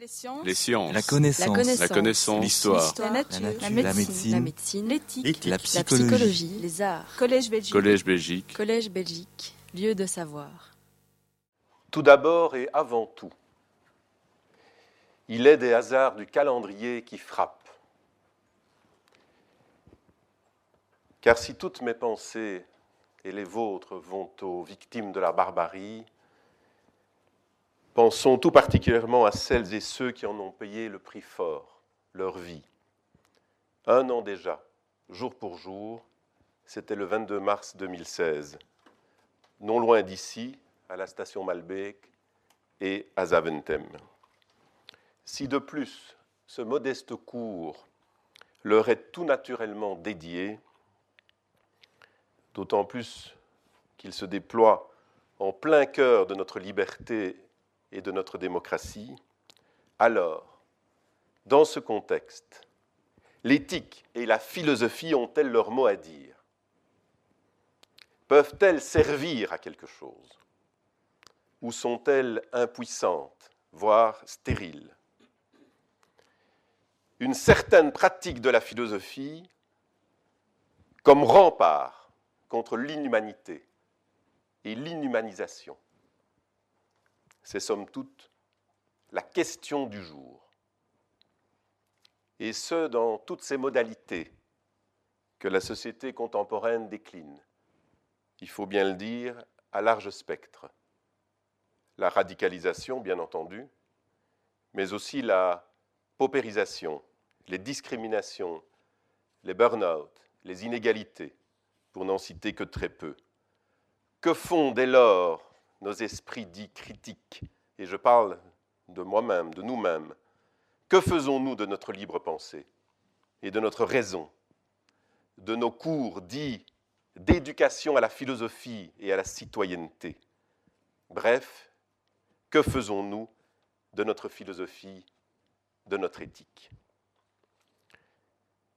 Les sciences. Les sciences. La connaissance. La connaissance. L'histoire. La nature. La nature. La La médecine. L'éthique. La La psychologie. psychologie. Les arts. Collège Belgique. Collège Belgique. Collège Belgique. Lieu de savoir. Tout d'abord et avant tout, il est des hasards du calendrier qui frappent. Car si toutes mes pensées et les vôtres vont aux victimes de la barbarie, pensons tout particulièrement à celles et ceux qui en ont payé le prix fort, leur vie. Un an déjà, jour pour jour, c'était le 22 mars 2016, non loin d'ici, à la station Malbec et à Zaventem. Si de plus ce modeste cours leur est tout naturellement dédié, d'autant plus qu'il se déploie en plein cœur de notre liberté et de notre démocratie, alors, dans ce contexte, l'éthique et la philosophie ont-elles leur mot à dire? Peuvent-elles servir à quelque chose? Ou sont-elles impuissantes, voire stériles? Une certaine pratique de la philosophie comme rempart contre l'inhumanité et l'inhumanisation. C'est somme toute la question du jour. Et ce, dans toutes ces modalités que la société contemporaine décline il faut bien le dire, à large spectre. La radicalisation, bien entendu, mais aussi la paupérisation, les discriminations, les burn-out, les inégalités, pour n'en citer que très peu. Que font dès lors nos esprits dits critiques Et je parle de moi-même, de nous-mêmes. Que faisons-nous de notre libre pensée et de notre raison, de nos cours dits d'éducation à la philosophie et à la citoyenneté? Bref, que faisons-nous de notre philosophie, de notre éthique?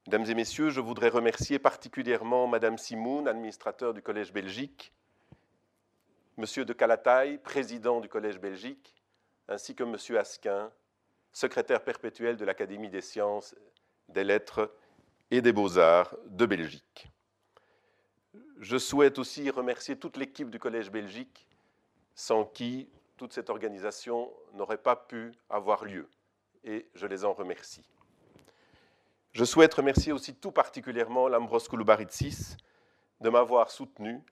Mesdames et messieurs, je voudrais remercier particulièrement Madame Simoun, administrateur du Collège Belgique, Monsieur de Calataille, président du Collège Belgique, ainsi que Monsieur Asquin, secrétaire perpétuel de l'Académie des sciences, des lettres et des beaux-arts de Belgique. Je souhaite aussi remercier toute l'équipe du Collège Belgique, sans qui toute cette organisation n'aurait pas pu avoir lieu, et je les en remercie. Je souhaite remercier aussi tout particulièrement Lambros Kouloubaritsis de m'avoir soutenu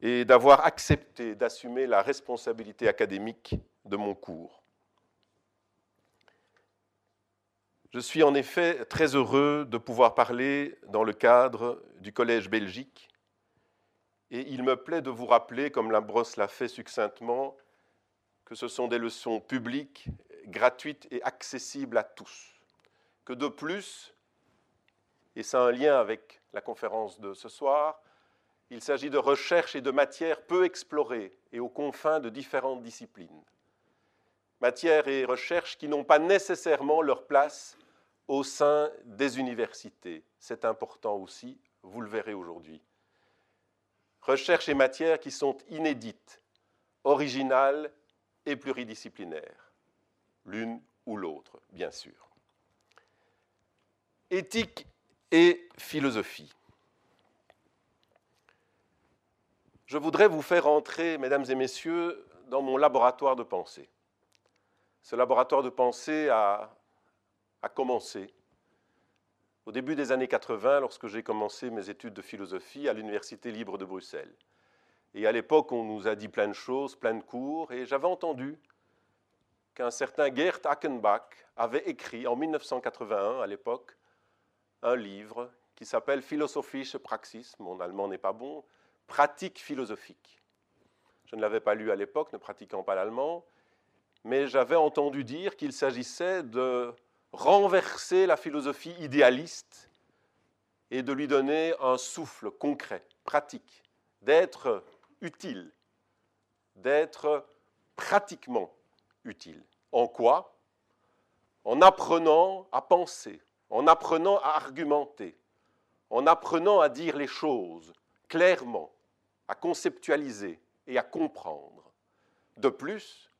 et d'avoir accepté d'assumer la responsabilité académique de mon cours. Je suis en effet très heureux de pouvoir parler dans le cadre du Collège Belgique et il me plaît de vous rappeler, comme Lambros l'a fait succinctement, que ce sont des leçons publiques, gratuites et accessibles à tous. Que de plus, et c'est un lien avec la conférence de ce soir, il s'agit de recherches et de matières peu explorées et aux confins de différentes disciplines. Matières et recherches qui n'ont pas nécessairement leur place au sein des universités. C'est important aussi, vous le verrez aujourd'hui. Recherches et matières qui sont inédites, originales et pluridisciplinaires, l'une ou l'autre, bien sûr. Éthique et philosophie. Je voudrais vous faire entrer, mesdames et messieurs, dans mon laboratoire de pensée. Ce laboratoire de pensée a, commencé au début des années 80, lorsque j'ai commencé mes études de philosophie à l'Université libre de Bruxelles. Et à l'époque, on nous a dit plein de choses, plein de cours, et j'avais entendu qu'un certain Gerd Ackenbach avait écrit en 1981, à l'époque, un livre qui s'appelle Philosophische Praxis, mon allemand n'est pas bon, pratique philosophique. Je ne l'avais pas lu à l'époque, ne pratiquant pas l'allemand, mais j'avais entendu dire qu'il s'agissait de renverser la philosophie idéaliste et de lui donner un souffle concret, pratique, d'être utile, d'être pratiquement utile. En quoi? En apprenant à penser, en apprenant à argumenter, en apprenant à dire les choses clairement, à conceptualiser et à comprendre. De plus,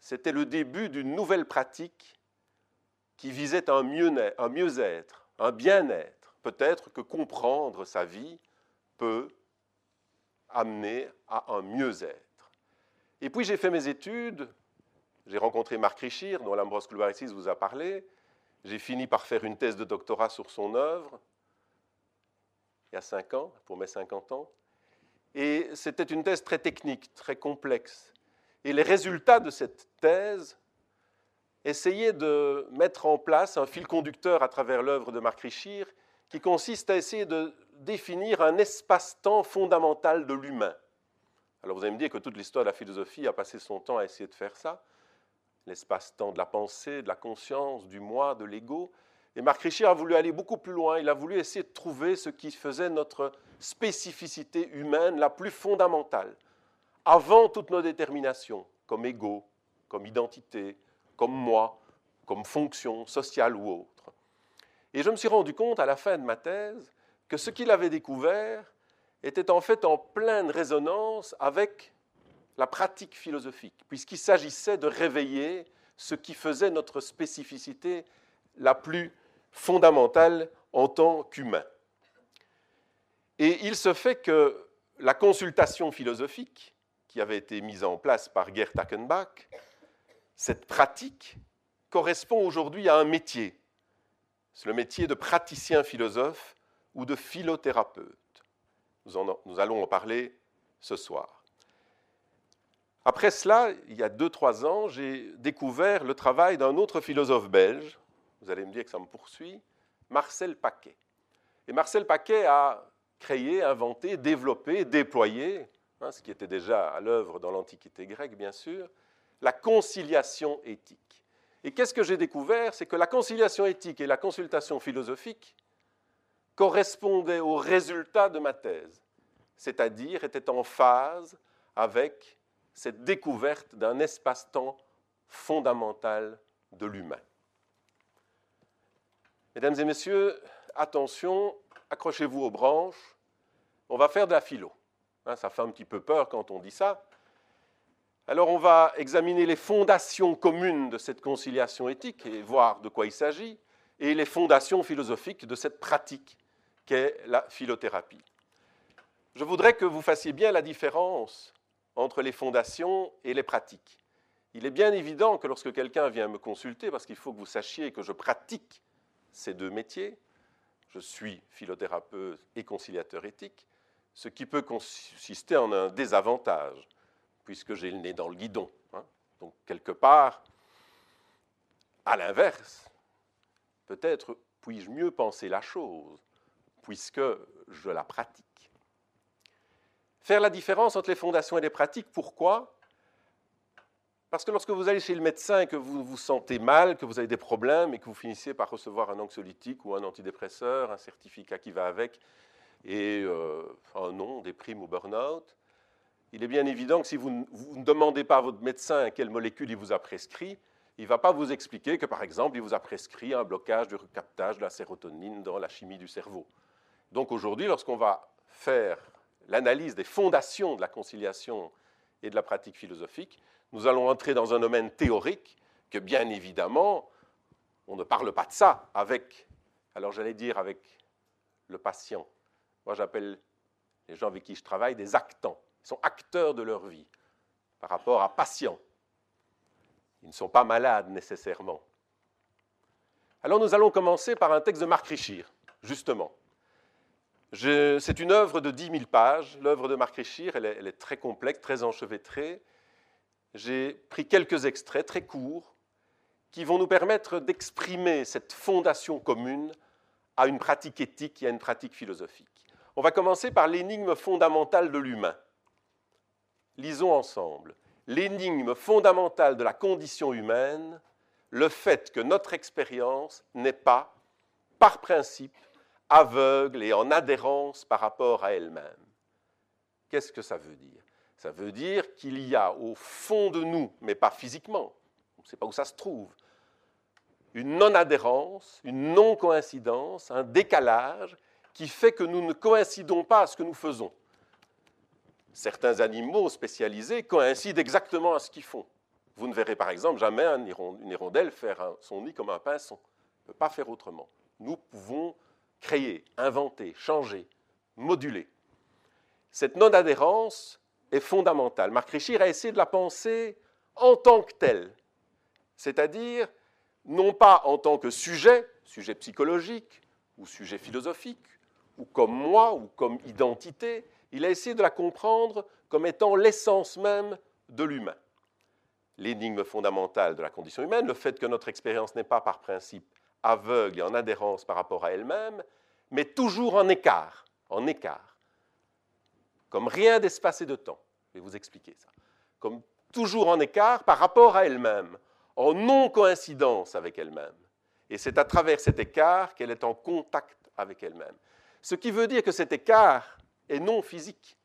c'était le début d'une nouvelle pratique qui visait un mieux-être, un bien-être. Peut-être que comprendre sa vie peut amener à un mieux-être. Et puis j'ai fait mes études, j'ai rencontré Marc Richir, dont l'Ambros Kluarisis vous a parlé, j'ai fini par faire une thèse de doctorat sur son œuvre, il y a cinq ans, pour mes 50 ans. Et c'était une thèse très technique, très complexe. Et les résultats de cette thèse essayaient de mettre en place un fil conducteur à travers l'œuvre de Marc Richir qui consiste à essayer de définir un espace-temps fondamental de l'humain. Alors vous allez me dire que toute l'histoire de la philosophie a passé son temps à essayer de faire ça, l'espace-temps de la pensée, de la conscience, du moi, de l'ego. Et Marc Richard a voulu aller beaucoup plus loin, il a voulu essayer de trouver ce qui faisait notre spécificité humaine la plus fondamentale, avant toutes nos déterminations, comme ego, comme identité, comme moi, comme fonction sociale ou autre. Et je me suis rendu compte à la fin de ma thèse que ce qu'il avait découvert était en fait en pleine résonance avec la pratique philosophique, puisqu'il s'agissait de réveiller ce qui faisait notre spécificité la plus fondamentale en tant qu'humain. Et il se fait que la consultation philosophique qui avait été mise en place par Gerd Ackenbach, cette pratique correspond aujourd'hui à un métier. C'est le métier de praticien philosophe ou de philothérapeute. Nous, allons en parler ce soir. Après cela, il y a deux, trois ans, j'ai découvert le travail d'un autre philosophe belge, vous allez me dire que ça me poursuit, Marcel Paquet. Et Marcel Paquet a créé, inventé, développé, déployé, hein, ce qui était déjà à l'œuvre dans l'Antiquité grecque, bien sûr, la conciliation éthique. Et qu'est-ce que j'ai découvert? C'est que la conciliation éthique et la consultation philosophique correspondaient au résultat de ma thèse, c'est-à-dire étaient en phase avec cette découverte d'un espace-temps fondamental de l'humain. Mesdames et messieurs, attention, accrochez-vous aux branches, on va faire de la philo. Hein, ça fait un petit peu peur quand on dit ça. Alors on va examiner les fondations communes de cette conciliation éthique et voir de quoi il s'agit, et les fondations philosophiques de cette pratique qu'est la philothérapie. Je voudrais que vous fassiez bien la différence entre les fondations et les pratiques. Il est bien évident que lorsque quelqu'un vient me consulter, parce qu'il faut que vous sachiez que je pratique ces deux métiers, je suis philothérapeute et conciliateur éthique, ce qui peut consister en un désavantage, puisque j'ai le nez dans le guidon. Hein. Donc, quelque part, à l'inverse, peut-être puis-je mieux penser la chose, puisque je la pratique. Faire la différence entre les fondations et les pratiques, pourquoi? Parce que lorsque vous allez chez le médecin et que vous vous sentez mal, que vous avez des problèmes et que vous finissez par recevoir un anxiolytique ou un antidépresseur, un certificat qui va avec, et euh, un nom, des primes ou burn-out, il est bien évident que si vous, ne demandez pas à votre médecin quelle molécule il vous a prescrit, il ne va pas vous expliquer que, par exemple, il vous a prescrit un blocage du recaptage de la sérotonine dans la chimie du cerveau. Donc aujourd'hui, lorsqu'on va faire l'analyse des fondations de la conciliation et de la pratique philosophique, nous allons entrer dans un domaine théorique que, bien évidemment, on ne parle pas de ça avec, alors j'allais dire avec le patient. Moi, j'appelle les gens avec qui je travaille des actants. Ils sont acteurs de leur vie par rapport à patients. Ils ne sont pas malades nécessairement. Alors nous allons commencer par un texte de Marc Richir, justement. C'est une œuvre de 10 000 pages, l'œuvre de Marc Richir, elle est, très complexe, très enchevêtrée. J'ai pris quelques extraits très courts qui vont nous permettre d'exprimer cette fondation commune à une pratique éthique et à une pratique philosophique. On va commencer par l'énigme fondamentale de l'humain. Lisons ensemble. L'énigme fondamentale de la condition humaine, le fait que notre expérience n'est pas, par principe, aveugle et en adhérence par rapport à elle-même. Qu'est-ce que ça veut dire? Ça veut dire qu'il y a au fond de nous, mais pas physiquement, on ne sait pas où ça se trouve, une non-adhérence, une non-coïncidence, un décalage qui fait que nous ne coïncidons pas à ce que nous faisons. Certains animaux spécialisés coïncident exactement à ce qu'ils font. Vous ne verrez par exemple jamais une hirondelle faire son nid comme un pinson. On ne peut pas faire autrement. Nous pouvons créer, inventer, changer, moduler. Cette non-adhérence est fondamentale. Marc Richir a essayé de la penser en tant que telle, c'est-à-dire non pas en tant que sujet, sujet psychologique ou sujet philosophique, ou comme moi ou comme identité, il a essayé de la comprendre comme étant l'essence même de l'humain. L'énigme fondamentale de la condition humaine, le fait que notre expérience n'est pas par principe aveugle et en adhérence par rapport à elle-même, mais toujours en écart, en écart, comme rien d'espacé de temps. Je vais vous expliquer ça. Comme toujours en écart par rapport à elle-même, en non-coïncidence avec elle-même. Et c'est à travers cet écart qu'elle est en contact avec elle-même. Ce qui veut dire que cet écart est non physique.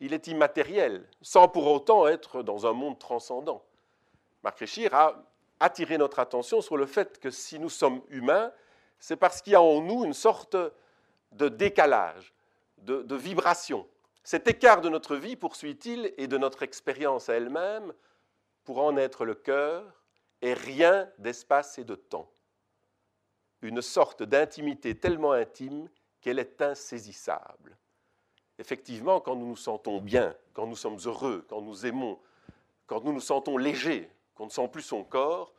Il est immatériel, sans pour autant être dans un monde transcendant. Marc Richir a attiré notre attention sur le fait que si nous sommes humains, c'est parce qu'il y a en nous une sorte de décalage, de, de vibration. Cet écart de notre vie, poursuit-il, et de notre expérience à elle-même, pour en être le cœur, est rien d'espace et de temps. Une sorte d'intimité tellement intime qu'elle est insaisissable. Effectivement, quand nous nous sentons bien, quand nous sommes heureux, quand nous aimons, quand nous nous sentons légers, qu'on ne sent plus son corps,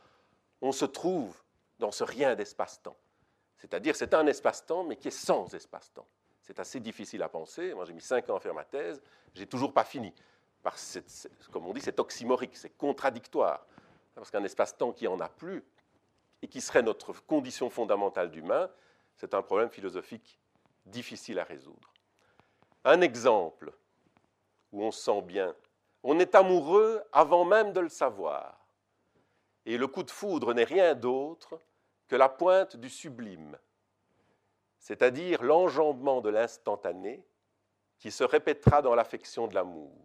on se trouve dans ce rien d'espace-temps. C'est-à-dire, c'est un espace-temps, mais qui est sans espace-temps. C'est assez difficile à penser. Moi, j'ai mis cinq ans à faire ma thèse, j'ai toujours pas fini. Comme on dit, c'est oxymorique, c'est contradictoire. Parce qu'un espace-temps qui en a plus, et qui serait notre condition fondamentale d'humain, c'est un problème philosophique difficile à résoudre. Un exemple où on se sent bien. On est amoureux avant même de le savoir. Et le coup de foudre n'est rien d'autre que la pointe du sublime, c'est-à-dire l'enjambement de l'instantané qui se répétera dans l'affection de l'amour.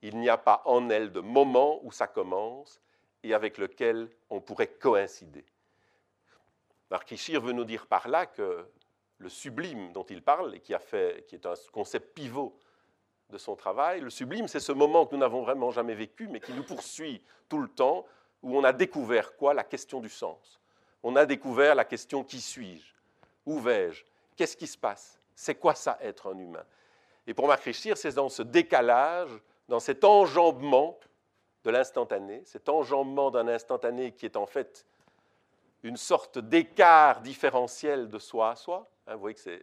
Il n'y a pas en elle de moment où ça commence et avec lequel on pourrait coïncider. Marc veut nous dire par là que le sublime dont il parle, et qui, a fait, qui est un concept pivot de son travail, le sublime, c'est ce moment que nous n'avons vraiment jamais vécu, mais qui nous poursuit tout le temps, où on a découvert quoi? La question du sens. On a découvert la question qui suis-je? Où vais-je? Qu'est-ce qui se passe? C'est quoi ça être un humain? Et pour Marc Richir, c'est dans ce décalage, dans cet enjambement de l'instantané, cet enjambement d'un instantané qui est en fait une sorte d'écart différentiel de soi à soi, Hein, vous voyez que c'est.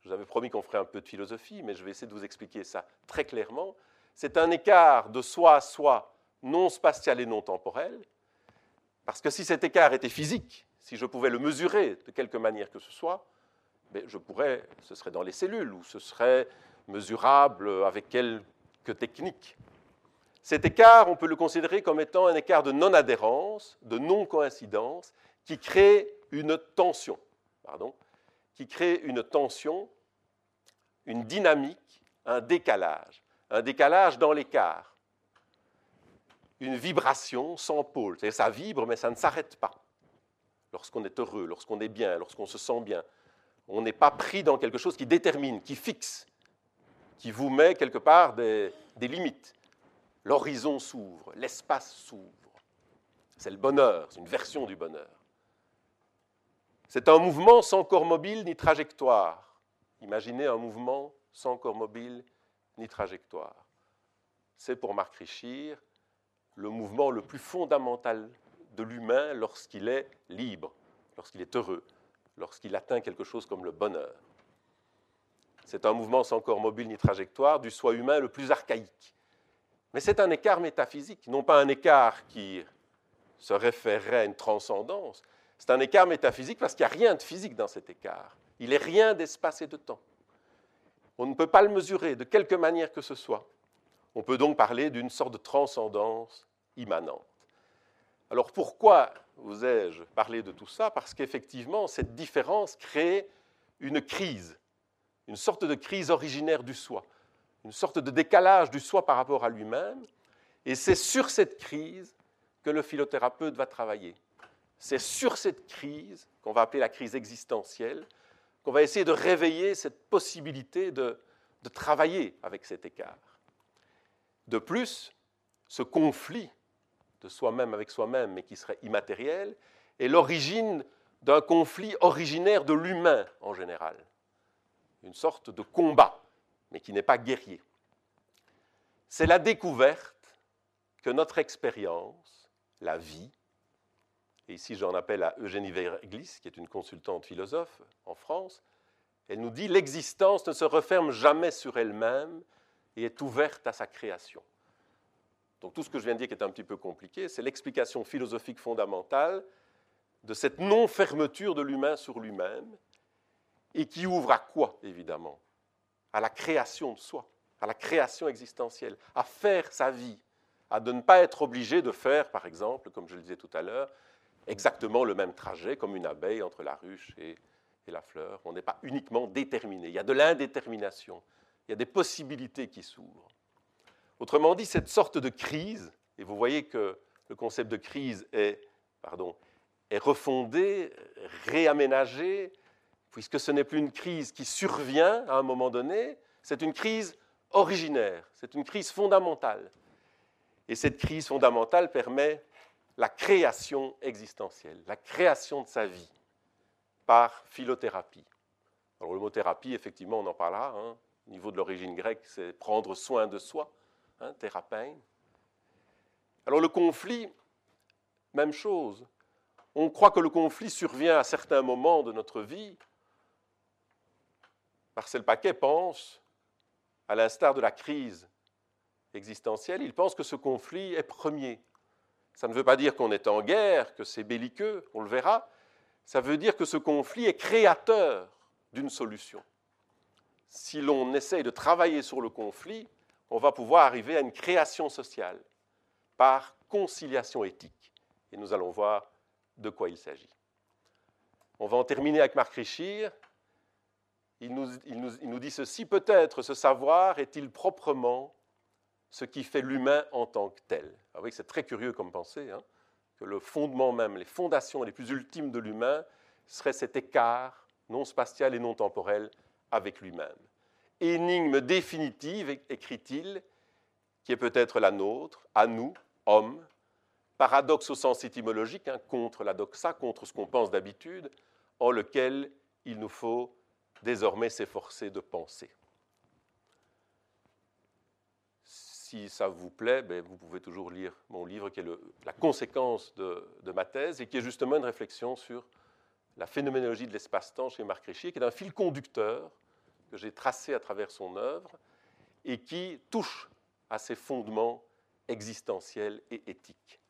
Je vous avais promis qu'on ferait un peu de philosophie, mais je vais essayer de vous expliquer ça très clairement. C'est un écart de soi à soi non spatial et non temporel, parce que si cet écart était physique, si je pouvais le mesurer de quelque manière que ce soit, mais je pourrais, ce serait dans les cellules, ou ce serait mesurable avec quelques techniques. Cet écart, on peut le considérer comme étant un écart de non-adhérence, de non-coïncidence, qui crée une tension. Pardon, qui crée une tension, une dynamique, un décalage, un décalage dans l'écart, une vibration sans pôle. C'est-à-dire ça vibre, mais ça ne s'arrête pas. Lorsqu'on est heureux, lorsqu'on est bien, lorsqu'on se sent bien, on n'est pas pris dans quelque chose qui détermine, qui fixe, qui vous met quelque part des, limites. L'horizon s'ouvre, l'espace s'ouvre. C'est le bonheur, c'est une version du bonheur. C'est un mouvement sans corps mobile ni trajectoire. Imaginez un mouvement sans corps mobile ni trajectoire. C'est pour Marc Richir le mouvement le plus fondamental de l'humain lorsqu'il est libre, lorsqu'il est heureux, lorsqu'il atteint quelque chose comme le bonheur. C'est un mouvement sans corps mobile ni trajectoire du soi humain le plus archaïque. Mais c'est un écart métaphysique, non pas un écart qui se référerait à une transcendance, c'est un écart métaphysique parce qu'il n'y a rien de physique dans cet écart. Il n'est rien d'espace et de temps. On ne peut pas le mesurer de quelque manière que ce soit. On peut donc parler d'une sorte de transcendance immanente. Alors pourquoi vous ai-je parlé de tout ça? Parce qu'effectivement, cette différence crée une crise, une sorte de crise originaire du soi, une sorte de décalage du soi par rapport à lui-même. Et c'est sur cette crise que le philothérapeute va travailler. C'est sur cette crise, qu'on va appeler la crise existentielle, qu'on va essayer de réveiller cette possibilité de, travailler avec cet écart. De plus, ce conflit de soi-même avec soi-même, mais qui serait immatériel, est l'origine d'un conflit originaire de l'humain en général. Une sorte de combat, mais qui n'est pas guerrier. C'est la découverte que notre expérience, la vie, et ici j'en appelle à Eugénie Verglis, qui est une consultante philosophe en France, elle nous dit l'existence ne se referme jamais sur elle-même et est ouverte à sa création. Donc tout ce que je viens de dire qui est un petit peu compliqué, c'est l'explication philosophique fondamentale de cette non-fermeture de l'humain sur lui-même et qui ouvre à quoi, évidemment? À la création de soi, à la création existentielle, à faire sa vie, à ne pas être obligé de faire, par exemple, comme je le disais tout à l'heure, exactement le même trajet comme une abeille entre la ruche et la fleur. On n'est pas uniquement déterminé, il y a de l'indétermination, il y a des possibilités qui s'ouvrent. Autrement dit, cette sorte de crise, et vous voyez que le concept de crise est, pardon, est refondé, réaménagé, puisque ce n'est plus une crise qui survient à un moment donné, c'est une crise originaire, c'est une crise fondamentale. Et cette crise fondamentale permet la création existentielle, la création de sa vie par philothérapie. Alors le mot thérapie, effectivement, on en parlera. Hein. Au niveau de l'origine grecque, c'est prendre soin de soi hein, Alors le conflit, même chose. On croit que le conflit survient à certains moments de notre vie. Marcel Paquet pense, à l'instar de la crise existentielle, il pense que ce conflit est premier. Ça ne veut pas dire qu'on est en guerre, que c'est belliqueux, on le verra. Ça veut dire que ce conflit est créateur d'une solution. Si l'on essaye de travailler sur le conflit, on va pouvoir arriver à une création sociale par conciliation éthique. Et nous allons voir de quoi il s'agit. On va en terminer avec Marc Richir. Il nous, dit ceci, peut-être ce savoir est-il proprement ce qui fait l'humain en tant que tel. Ah oui, c'est très curieux comme pensée, hein, que le fondement même, les fondations les plus ultimes de l'humain serait cet écart non spatial et non temporel avec lui-même énigme définitive, écrit-il, qui est peut-être la nôtre, à nous, hommes, paradoxe au sens étymologique, hein, contre la doxa, contre ce qu'on pense d'habitude, en lequel il nous faut désormais s'efforcer de penser. Si ça vous plaît, ben, vous pouvez toujours lire mon livre qui est la conséquence de, ma thèse et qui est justement une réflexion sur la phénoménologie de l'espace-temps chez Marc Richier, qui est un fil conducteur que j'ai tracé à travers son œuvre et qui touche à ses fondements existentiels et éthiques.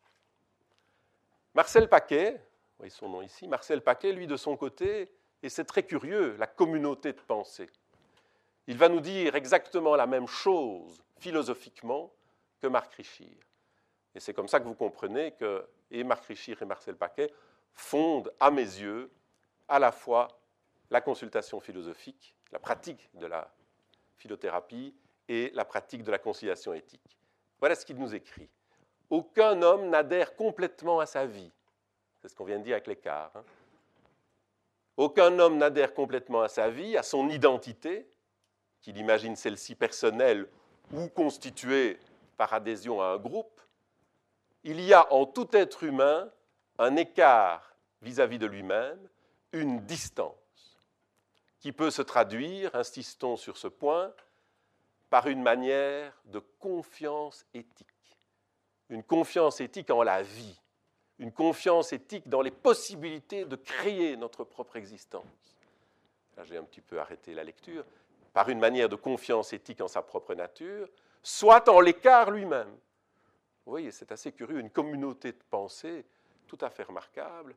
Marcel Paquet, vous voyez son nom ici, Marcel Paquet, lui, de son côté, et c'est très curieux, la communauté de pensée. Il va nous dire exactement la même chose philosophiquement que Marc Richir. Et c'est comme ça que vous comprenez que et Marc Richir et Marcel Paquet fondent, à mes yeux, à la fois la consultation philosophique la pratique de la philothérapie et la pratique de la conciliation éthique. Voilà ce qu'il nous écrit. Aucun homme n'adhère complètement à sa vie. C'est ce qu'on vient de dire avec l'écart. Hein. Aucun homme n'adhère complètement à sa vie, à son identité, qu'il imagine celle-ci personnelle ou constituée par adhésion à un groupe. Il y a en tout être humain un écart vis-à-vis -vis de lui-même, une distance qui peut se traduire, insistons sur ce point, par une manière de confiance éthique. Une confiance éthique en la vie, une confiance éthique dans les possibilités de créer notre propre existence. Là, j'ai un petit peu arrêté la lecture. Par une manière de confiance éthique en sa propre nature, soit en l'écart lui-même. Vous voyez, c'est assez curieux, une communauté de pensée tout à fait remarquable,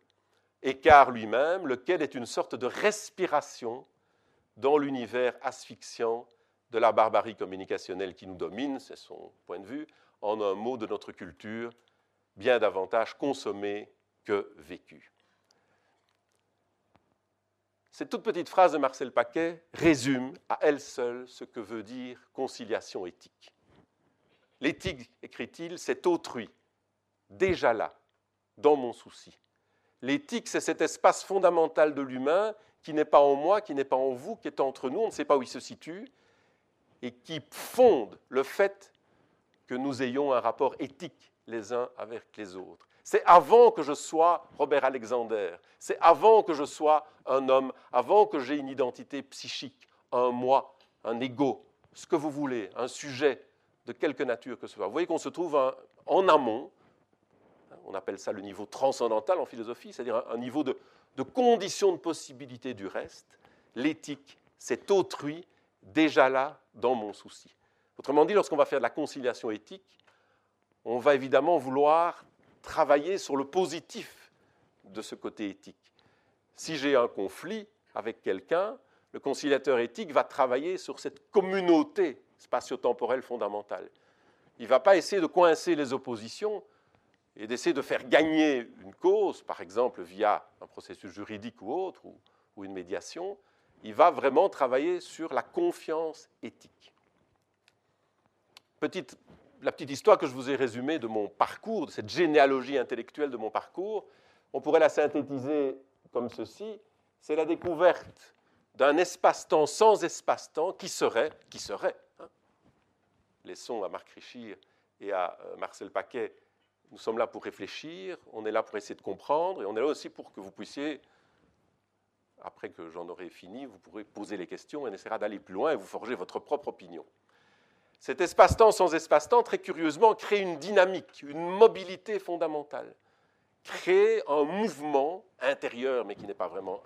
écart lui-même, lequel est une sorte de respiration dans l'univers asphyxiant de la barbarie communicationnelle qui nous domine, c'est son point de vue, en un mot de notre culture, bien davantage consommée que vécue. Cette toute petite phrase de Marcel Paquet résume à elle seule ce que veut dire conciliation éthique. L'éthique, écrit-il, c'est autrui, déjà là, dans mon souci. L'éthique, c'est cet espace fondamental de l'humain qui n'est pas en moi, qui n'est pas en vous, qui est entre nous, on ne sait pas où il se situe, et qui fonde le fait que nous ayons un rapport éthique les uns avec les autres. C'est avant que je sois Robert Alexander, c'est avant que je sois un homme, avant que j'ai une identité psychique, un moi, un ego, ce que vous voulez, un sujet de quelque nature que ce soit. Vous voyez qu'on se trouve en amont, on appelle ça le niveau transcendantal en philosophie, c'est-à-dire un, niveau de, de conditions de possibilité du reste. L'éthique, c'est autrui déjà là dans mon souci. Autrement dit, lorsqu'on va faire de la conciliation éthique, on va évidemment vouloir travailler sur le positif de ce côté éthique. Si j'ai un conflit avec quelqu'un, le conciliateur éthique va travailler sur cette communauté spatio-temporelle fondamentale. Il ne va pas essayer de coincer les oppositions et d'essayer de faire gagner une cause, par exemple via un processus juridique ou autre, ou, une médiation. Il va vraiment travailler sur la confiance éthique. La petite histoire que je vous ai résumée de mon parcours, de cette généalogie intellectuelle de mon parcours, on pourrait la synthétiser comme ceci. C'est la découverte d'un espace-temps sans espace-temps qui serait, qui serait, hein. laissons à Marc Richir et à euh, Marcel Paquet, nous sommes là pour réfléchir, on est là pour essayer de comprendre, et on est là aussi pour que vous puissiez, après que j'en aurai fini, vous pourrez poser les questions et on essaiera d'aller plus loin et vous forger votre propre opinion. Cet espace-temps sans espace-temps, très curieusement, crée une dynamique, une mobilité fondamentale, crée un mouvement intérieur, mais qui n'est pas vraiment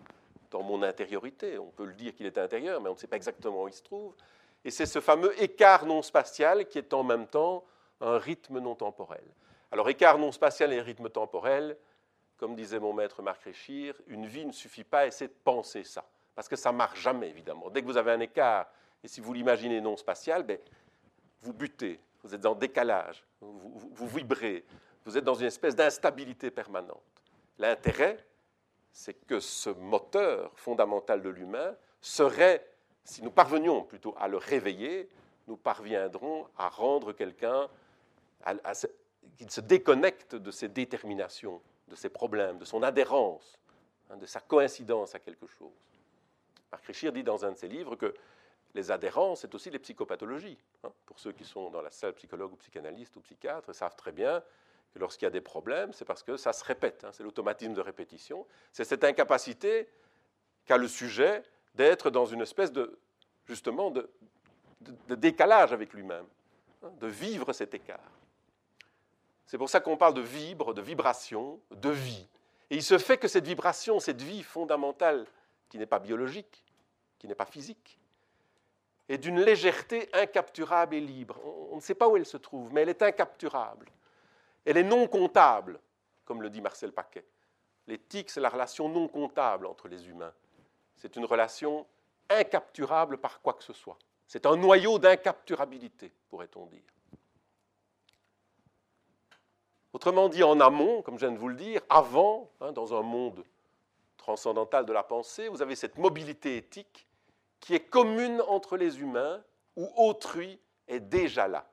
dans mon intériorité. On peut le dire qu'il est intérieur, mais on ne sait pas exactement où il se trouve. Et c'est ce fameux écart non spatial qui est en même temps un rythme non temporel. Alors écart non spatial et rythme temporel, comme disait mon maître Marc Réchir, une vie ne suffit pas à essayer de penser ça, parce que ça ne marche jamais, évidemment. Dès que vous avez un écart, et si vous l'imaginez non spatial, ben, vous butez, vous êtes en décalage, vous, vibrez, vous êtes dans une espèce d'instabilité permanente. L'intérêt, c'est que ce moteur fondamental de l'humain serait, si nous parvenions plutôt à le réveiller, nous parviendrons à rendre quelqu'un qu'il se déconnecte de ses déterminations, de ses problèmes, de son adhérence, hein, de sa coïncidence à quelque chose. Marc Richir dit dans un de ses livres que les adhérents, c'est aussi les psychopathologies. Hein. Pour ceux qui sont dans la salle psychologue ou psychanalyste ou psychiatre, savent très bien que lorsqu'il y a des problèmes, c'est parce que ça se répète. Hein. c'est l'automatisme de répétition. C'est cette incapacité qu'a le sujet d'être dans une espèce de, justement, de, décalage avec lui-même, de vivre cet écart. C'est pour ça qu'on parle de vibre, de vibration, de vie. Et il se fait que cette vibration, cette vie fondamentale, qui n'est pas biologique, qui n'est pas physique, et d'une légèreté incapturable et libre. On ne sait pas où elle se trouve, mais elle est incapturable. Elle est non comptable, comme le dit Marcel Paquet. L'éthique, c'est la relation non comptable entre les humains. C'est une relation incapturable par quoi que ce soit. C'est un noyau d'incapturabilité, pourrait-on dire. Autrement dit, en amont, comme je viens de vous le dire, avant, hein, dans un monde transcendantal de la pensée, vous avez cette mobilité éthique qui est commune entre les humains, où autrui est déjà là.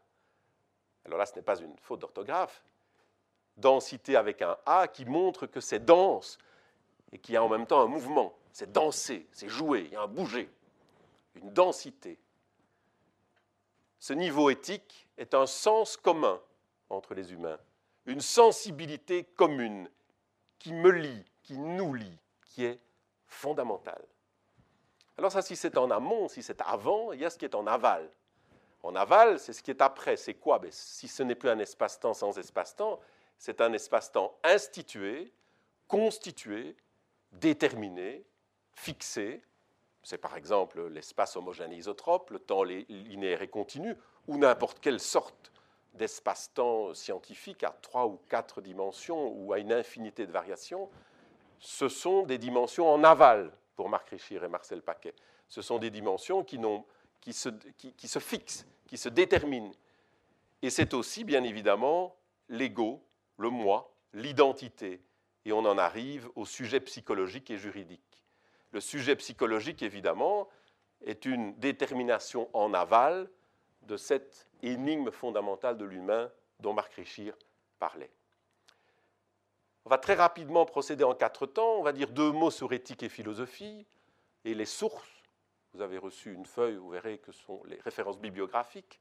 Alors là, ce n'est pas une faute d'orthographe. Densité avec un A qui montre que c'est dense et qu'il y a en même temps un mouvement. C'est danser, c'est jouer, il y a un bouger, une densité. Ce niveau éthique est un sens commun entre les humains, une sensibilité commune qui me lie, qui nous lie, qui est fondamentale. Alors ça, si c'est en amont, si c'est avant, il y a ce qui est en aval. En aval, c'est ce qui est après. C'est quoi? Ben, Si ce n'est plus un espace-temps sans espace-temps, c'est un espace-temps institué, constitué, déterminé, fixé. C'est par exemple l'espace homogène isotrope, le temps linéaire et continu, ou n'importe quelle sorte d'espace-temps scientifique à trois ou quatre dimensions ou à une infinité de variations. Ce sont des dimensions en aval, pour Marc Richir et Marcel Paquet. Ce sont des dimensions qui, qui, se, qui, se, fixent, qui se déterminent. Et c'est aussi, bien évidemment, l'ego, le moi, l'identité. Et on en arrive au sujet psychologique et juridique. Le sujet psychologique, évidemment, est une détermination en aval de cette énigme fondamentale de l'humain dont Marc Richir parlait. On va très rapidement procéder en quatre temps. On va dire deux mots sur éthique et philosophie et les sources. Vous avez reçu une feuille, vous verrez que sont les références bibliographiques.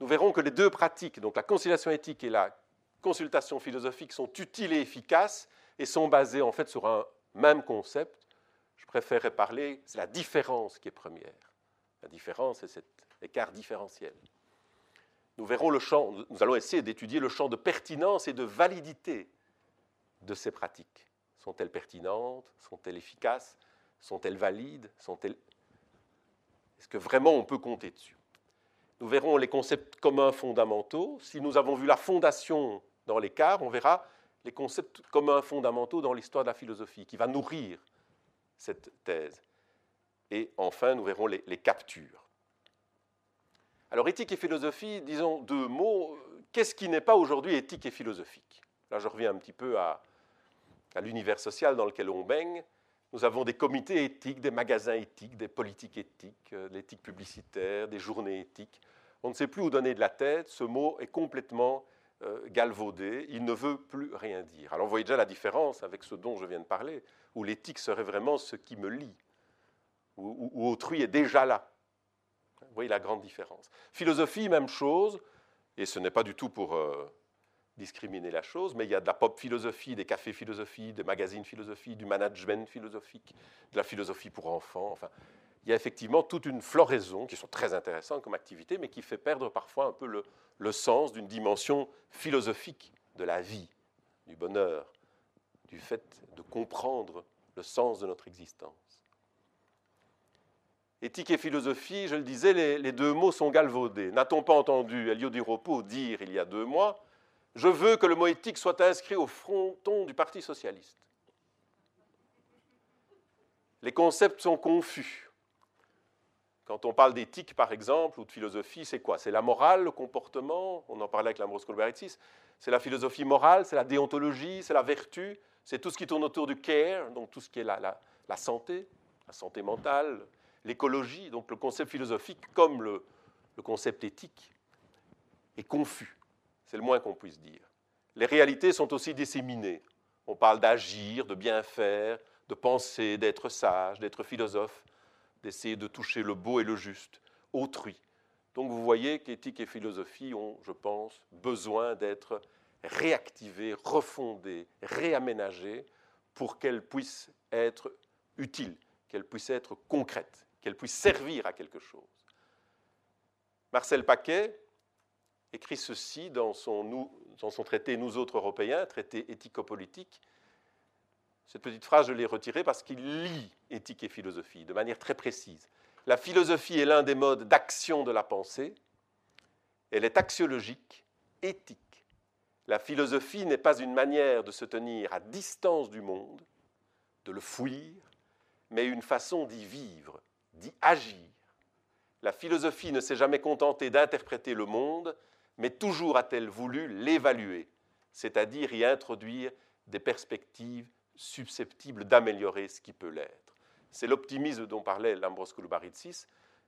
nous verrons que les deux pratiques, donc la conciliation éthique et la consultation philosophique, sont utiles et efficaces et sont basées en fait sur un même concept. Je préférerais parler, c'est la différence qui est première. La différence, c'est cet écart différentiel. Nous verrons le champ, nous allons essayer d'étudier le champ de pertinence et de validité de ces pratiques. Sont-elles pertinentes? Sont-elles efficaces? Sont-elles valides? Sont-elles... Est-ce que vraiment on peut compter dessus? Nous verrons les concepts communs fondamentaux. Si nous avons vu la fondation dans l'écart, on verra les concepts communs fondamentaux dans l'histoire de la philosophie, qui va nourrir cette thèse. Et enfin, nous verrons les, captures. Alors, éthique et philosophie, disons deux mots. Qu'est-ce qui n'est pas aujourd'hui éthique et philosophique? Là, je reviens un petit peu à, à l'univers social dans lequel on baigne. Nous avons des comités éthiques, des magasins éthiques, des politiques éthiques, euh, l'éthique publicitaire, des journées éthiques. On ne sait plus où donner de la tête. Ce mot est complètement euh, galvaudé. Il ne veut plus rien dire. Alors, vous voyez déjà la différence avec ce dont je viens de parler, où l'éthique serait vraiment ce qui me lie, où, autrui est déjà là. Vous voyez la grande différence. Philosophie, même chose, et ce n'est pas du tout pour euh, discriminer la chose, mais il y a de la pop philosophie, des cafés philosophie, des magazines philosophie, du management philosophique, de la philosophie pour enfants. Enfin, il y a effectivement toute une floraison qui sont très intéressantes comme activité, mais qui fait perdre parfois un peu le, le sens d'une dimension philosophique de la vie, du bonheur, du fait de comprendre le sens de notre existence. Éthique et philosophie, je le disais, les, deux mots sont galvaudés. N'a-t-on pas entendu Elio Di dire il y a deux mois Je veux que le mot éthique soit inscrit au fronton du Parti socialiste. Les concepts sont confus. Quand on parle d'éthique, par exemple, ou de philosophie, c'est quoi? C'est la morale, le comportement? On en parlait avec l'Ambros Colberitis. C'est la philosophie morale, c'est la déontologie, c'est la vertu, c'est tout ce qui tourne autour du care, donc tout ce qui est la santé, la santé mentale, l'écologie, donc le concept philosophique comme le, concept éthique, est confus. C'est le moins qu'on puisse dire. Les réalités sont aussi disséminées. On parle d'agir, de bien faire, de penser, d'être sage, d'être philosophe, d'essayer de toucher le beau et le juste, autrui. Donc vous voyez qu'éthique et philosophie ont, je pense, besoin d'être réactivées, refondées, réaménagées pour qu'elles puissent être utiles, qu'elles puissent être concrètes qu'elle puisse servir à quelque chose. Marcel Paquet écrit ceci dans son, traité Nous autres Européens, traité éthico-politique. Cette petite phrase, je l'ai retirée parce qu'il lit éthique et philosophie de manière très précise. La philosophie est l'un des modes d'action de la pensée. Elle est axiologique, éthique. La philosophie n'est pas une manière de se tenir à distance du monde, de le fuir, mais une façon d'y vivre, d'y agir. La philosophie ne s'est jamais contentée d'interpréter le monde, mais toujours a-t-elle voulu l'évaluer, c'est-à-dire y introduire des perspectives susceptibles d'améliorer ce qui peut l'être. C'est l'optimisme dont parlait Lambros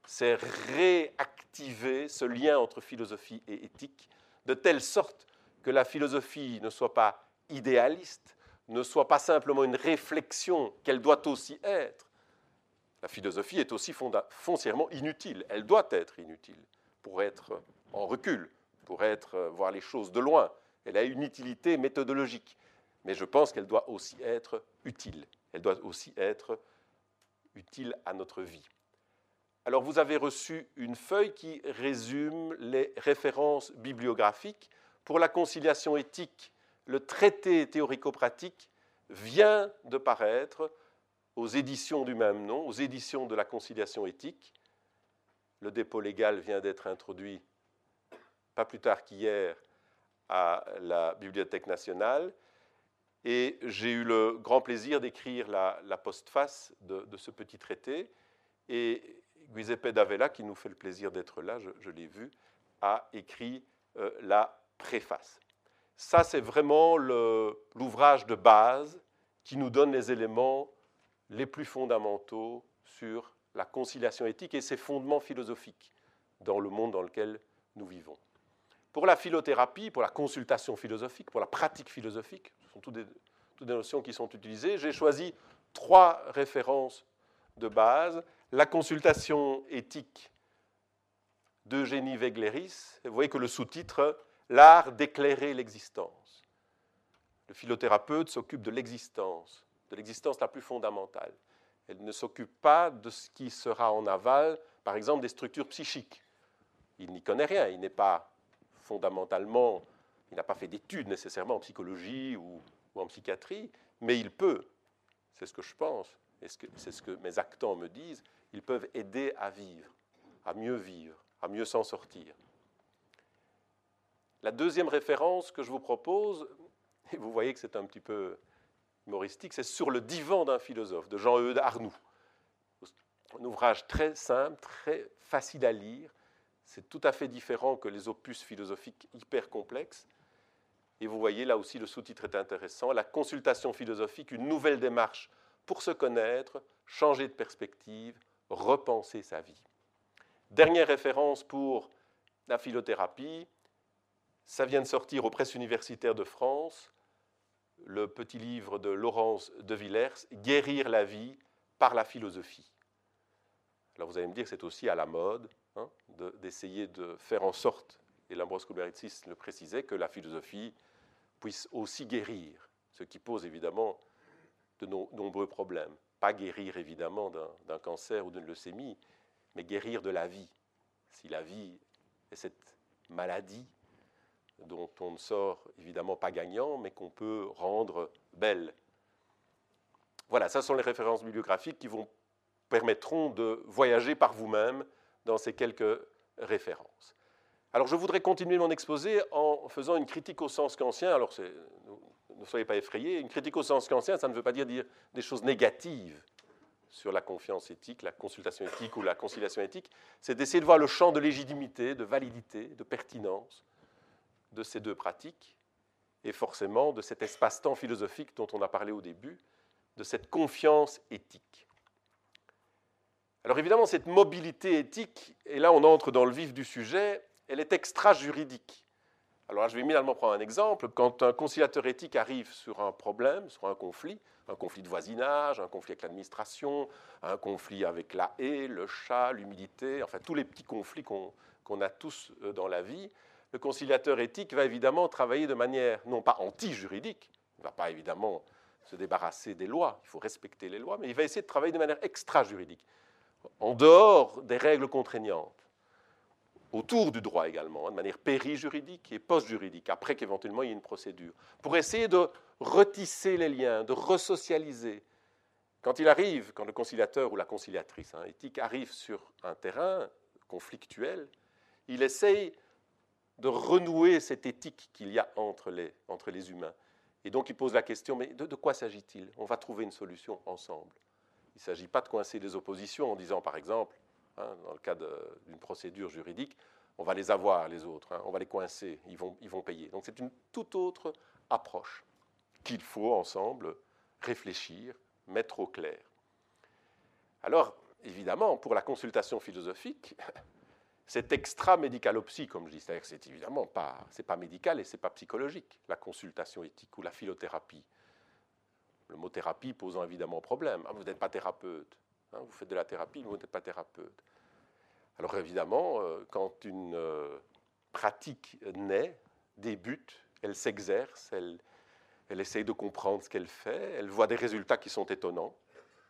c'est réactiver ce lien entre philosophie et éthique, de telle sorte que la philosophie ne soit pas idéaliste, ne soit pas simplement une réflexion qu'elle doit aussi être, la philosophie est aussi foncièrement inutile. Elle doit être inutile pour être en recul, pour être euh, voir les choses de loin. Elle a une utilité méthodologique, mais je pense qu'elle doit aussi être utile. Elle doit aussi être utile à notre vie. Alors vous avez reçu une feuille qui résume les références bibliographiques. Pour la conciliation éthique, le traité théorico-pratique vient de paraître aux éditions du même nom, aux éditions de la conciliation éthique. Le dépôt légal vient d'être introduit pas plus tard qu'hier à la Bibliothèque nationale. Et j'ai eu le grand plaisir d'écrire la, postface de, ce petit traité. Et Giuseppe Davella, qui nous fait le plaisir d'être là, je, l'ai vu, a écrit euh, la préface. Ça, c'est vraiment l'ouvrage de base qui nous donne les éléments les plus fondamentaux sur la conciliation éthique et ses fondements philosophiques dans le monde dans lequel nous vivons. Pour la philothérapie, pour la consultation philosophique, pour la pratique philosophique, ce sont toutes des, notions qui sont utilisées, j'ai choisi trois références de base. La consultation éthique d'Eugénie Wegleris. Vous voyez que le sous-titre, L'art d'éclairer l'existence. Le philothérapeute s'occupe de l'existence, de l'existence la plus fondamentale. Elle ne s'occupe pas de ce qui sera en aval, par exemple des structures psychiques. Il n'y connaît rien, il n'est pas fondamentalement, il n'a pas fait d'études nécessairement en psychologie ou, en psychiatrie, mais il peut, c'est ce que je pense, c'est ce que mes actants me disent, ils peuvent aider à vivre, à mieux vivre, à mieux s'en sortir. La deuxième référence que je vous propose, et vous voyez que c'est un petit peu c'est Sur le divan d'un philosophe de Jean-Eudes Arnoux. Un ouvrage très simple, très facile à lire. C'est tout à fait différent que les opus philosophiques hyper complexes. Et vous voyez là aussi le sous-titre est intéressant. La consultation philosophique, une nouvelle démarche pour se connaître, changer de perspective, repenser sa vie. Dernière référence pour la philothérapie, ça vient de sortir aux presses universitaires de France, le petit livre de Laurence de Villers, Guérir la vie par la philosophie. Alors vous allez me dire que c'est aussi à la mode hein, d'essayer de, faire en sorte, et l'Ambrose Koulberitsis le précisait, que la philosophie puisse aussi guérir, ce qui pose évidemment de nombreux problèmes. Pas guérir évidemment d'un cancer ou d'une leucémie, mais guérir de la vie. Si la vie est cette maladie dont on ne sort évidemment pas gagnant, mais qu'on peut rendre belle. Voilà, ça sont les références bibliographiques qui vous permettront de voyager par vous-même dans ces quelques références. Alors je voudrais continuer mon exposé en faisant une critique au sens kantien. Alors ne soyez pas effrayés, une critique au sens kantien, ça ne veut pas dire dire des choses négatives sur la confiance éthique, la consultation éthique ou la conciliation éthique, c'est d'essayer de voir le champ de légitimité, de validité, de pertinence de ces deux pratiques, et forcément de cet espace-temps philosophique dont on a parlé au début, de cette confiance éthique. Alors évidemment, cette mobilité éthique, et là on entre dans le vif du sujet, elle est extra-juridique. Alors je vais immédiatement prendre un exemple. Quand un conciliateur éthique arrive sur un problème, sur un conflit, un conflit de voisinage, un conflit avec l'administration, un conflit avec la haie, le chat, l'humidité, enfin tous les petits conflits qu'on a tous euh, dans la vie, le conciliateur éthique va évidemment travailler de manière non pas anti-juridique, il ne va pas évidemment se débarrasser des lois, il faut respecter les lois, mais il va essayer de travailler de manière extra-juridique, en dehors des règles contraignantes, autour du droit également, de manière péri-juridique et post-juridique, après qu'éventuellement il y ait une procédure, pour essayer de retisser les liens, de resocialiser. Quand il arrive, quand le conciliateur ou la conciliatrice hein, éthique arrive sur un terrain conflictuel, il essaye de renouer cette éthique qu'il y a entre les, entre les humains. Et donc il pose la question, mais de, quoi s'agit-il? On va trouver une solution ensemble. Il ne s'agit pas de coincer les oppositions en disant, par exemple, hein, dans le cas d'une procédure juridique, on va les avoir, les autres, hein, on va les coincer, ils vont, ils vont payer. Donc c'est une toute autre approche qu'il faut ensemble réfléchir, mettre au clair. Alors, évidemment, pour la consultation philosophique, c'est extra-médicalopsie, comme je dis, c'est-à-dire que c'est évidemment pas, c'est pas médical et c'est pas psychologique, la consultation éthique ou la philothérapie. Le mot thérapie posant évidemment problème. Ah, vous n'êtes pas thérapeute, hein, vous faites de la thérapie, mais vous n'êtes pas thérapeute. Alors évidemment, euh, quand une euh, pratique naît, débute, elle s'exerce, elle, elle essaye de comprendre ce qu'elle fait, elle voit des résultats qui sont étonnants.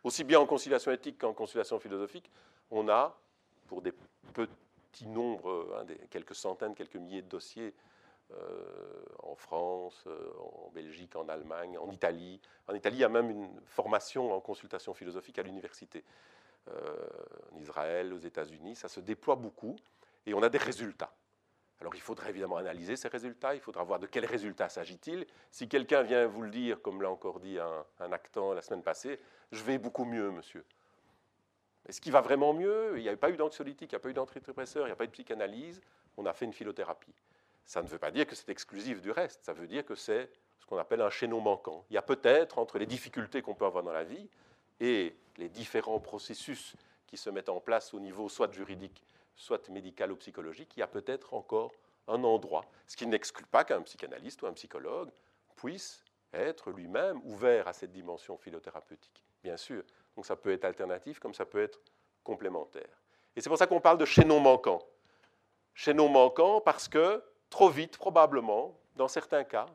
Aussi bien en conciliation éthique qu'en conciliation philosophique, on a, pour des petits petit nombre, hein, des, quelques centaines, quelques milliers de dossiers euh, en France, euh, en Belgique, en Allemagne, en Italie. En Italie, il y a même une formation en consultation philosophique à l'université. Euh, en Israël, aux États-Unis, ça se déploie beaucoup et on a des résultats. Alors il faudrait évidemment analyser ces résultats, il faudra voir de quels résultats s'agit-il. Si quelqu'un vient vous le dire, comme l'a encore dit un actant la semaine passée, je vais beaucoup mieux, monsieur. Est-ce qu'il va vraiment mieux Il n'y a pas eu d'anxiolytique, il n'y a pas eu d'antidépresseur, il n'y a pas eu de psychanalyse. On a fait une philothérapie. Ça ne veut pas dire que c'est exclusif du reste. Ça veut dire que c'est ce qu'on appelle un chaînon manquant. Il y a peut-être entre les difficultés qu'on peut avoir dans la vie et les différents processus qui se mettent en place au niveau soit juridique, soit médical ou psychologique, il y a peut-être encore un endroit. Ce qui n'exclut pas qu'un psychanalyste ou un psychologue puisse être lui-même ouvert à cette dimension philothérapeutique, bien sûr. Donc ça peut être alternatif comme ça peut être complémentaire. Et c'est pour ça qu'on parle de chaînon manquant. chez nos manquants parce que, trop vite probablement, dans certains cas,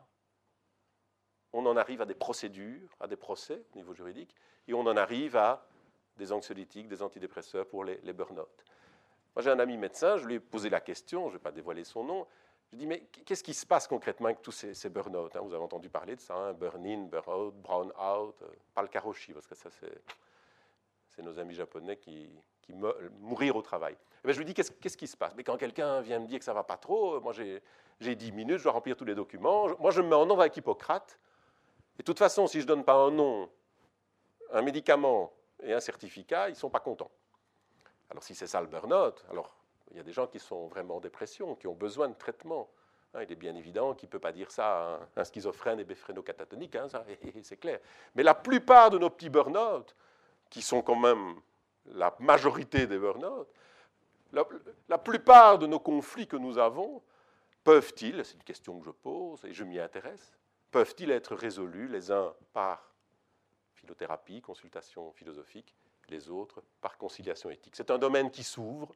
on en arrive à des procédures, à des procès au niveau juridique, et on en arrive à des anxiolytiques, des antidépresseurs pour les, burn-out. Moi, j'ai un ami médecin, je lui ai posé la question, je ne vais pas dévoiler son nom. Je lui ai dit, mais qu'est-ce qui se passe concrètement avec tous ces, burn-out hein? Vous avez entendu parler de ça, hein? burn-in, burn-out, brown-out, euh, pas le karoshi, parce que ça, c'est nos amis japonais qui, qui mourir au travail. Eh je lui dis, qu'est-ce qui se passe? Mais quand quelqu'un vient me dire que ça ne va pas trop, moi j'ai 10 minutes, je dois remplir tous les documents. Moi, je me mets en ordre avec Hippocrate. Et de toute façon, si je ne donne pas un nom, un médicament et un certificat, ils ne sont pas contents. Alors si c'est ça le burn-out, alors il y a des gens qui sont vraiment en dépression, qui ont besoin de traitement. Hein, il est bien évident qu'il ne peut pas dire ça à un, schizophrène et béphrénocatatonique, hein, c'est clair. Mais la plupart de nos petits burn-out, qui sont quand même la majorité des burn-out, la, plupart de nos conflits que nous avons, peuvent-ils, c'est une question que je pose et je m'y intéresse, peuvent-ils être résolus les uns par philothérapie, consultation philosophique, les autres par conciliation éthique? C'est un domaine qui s'ouvre,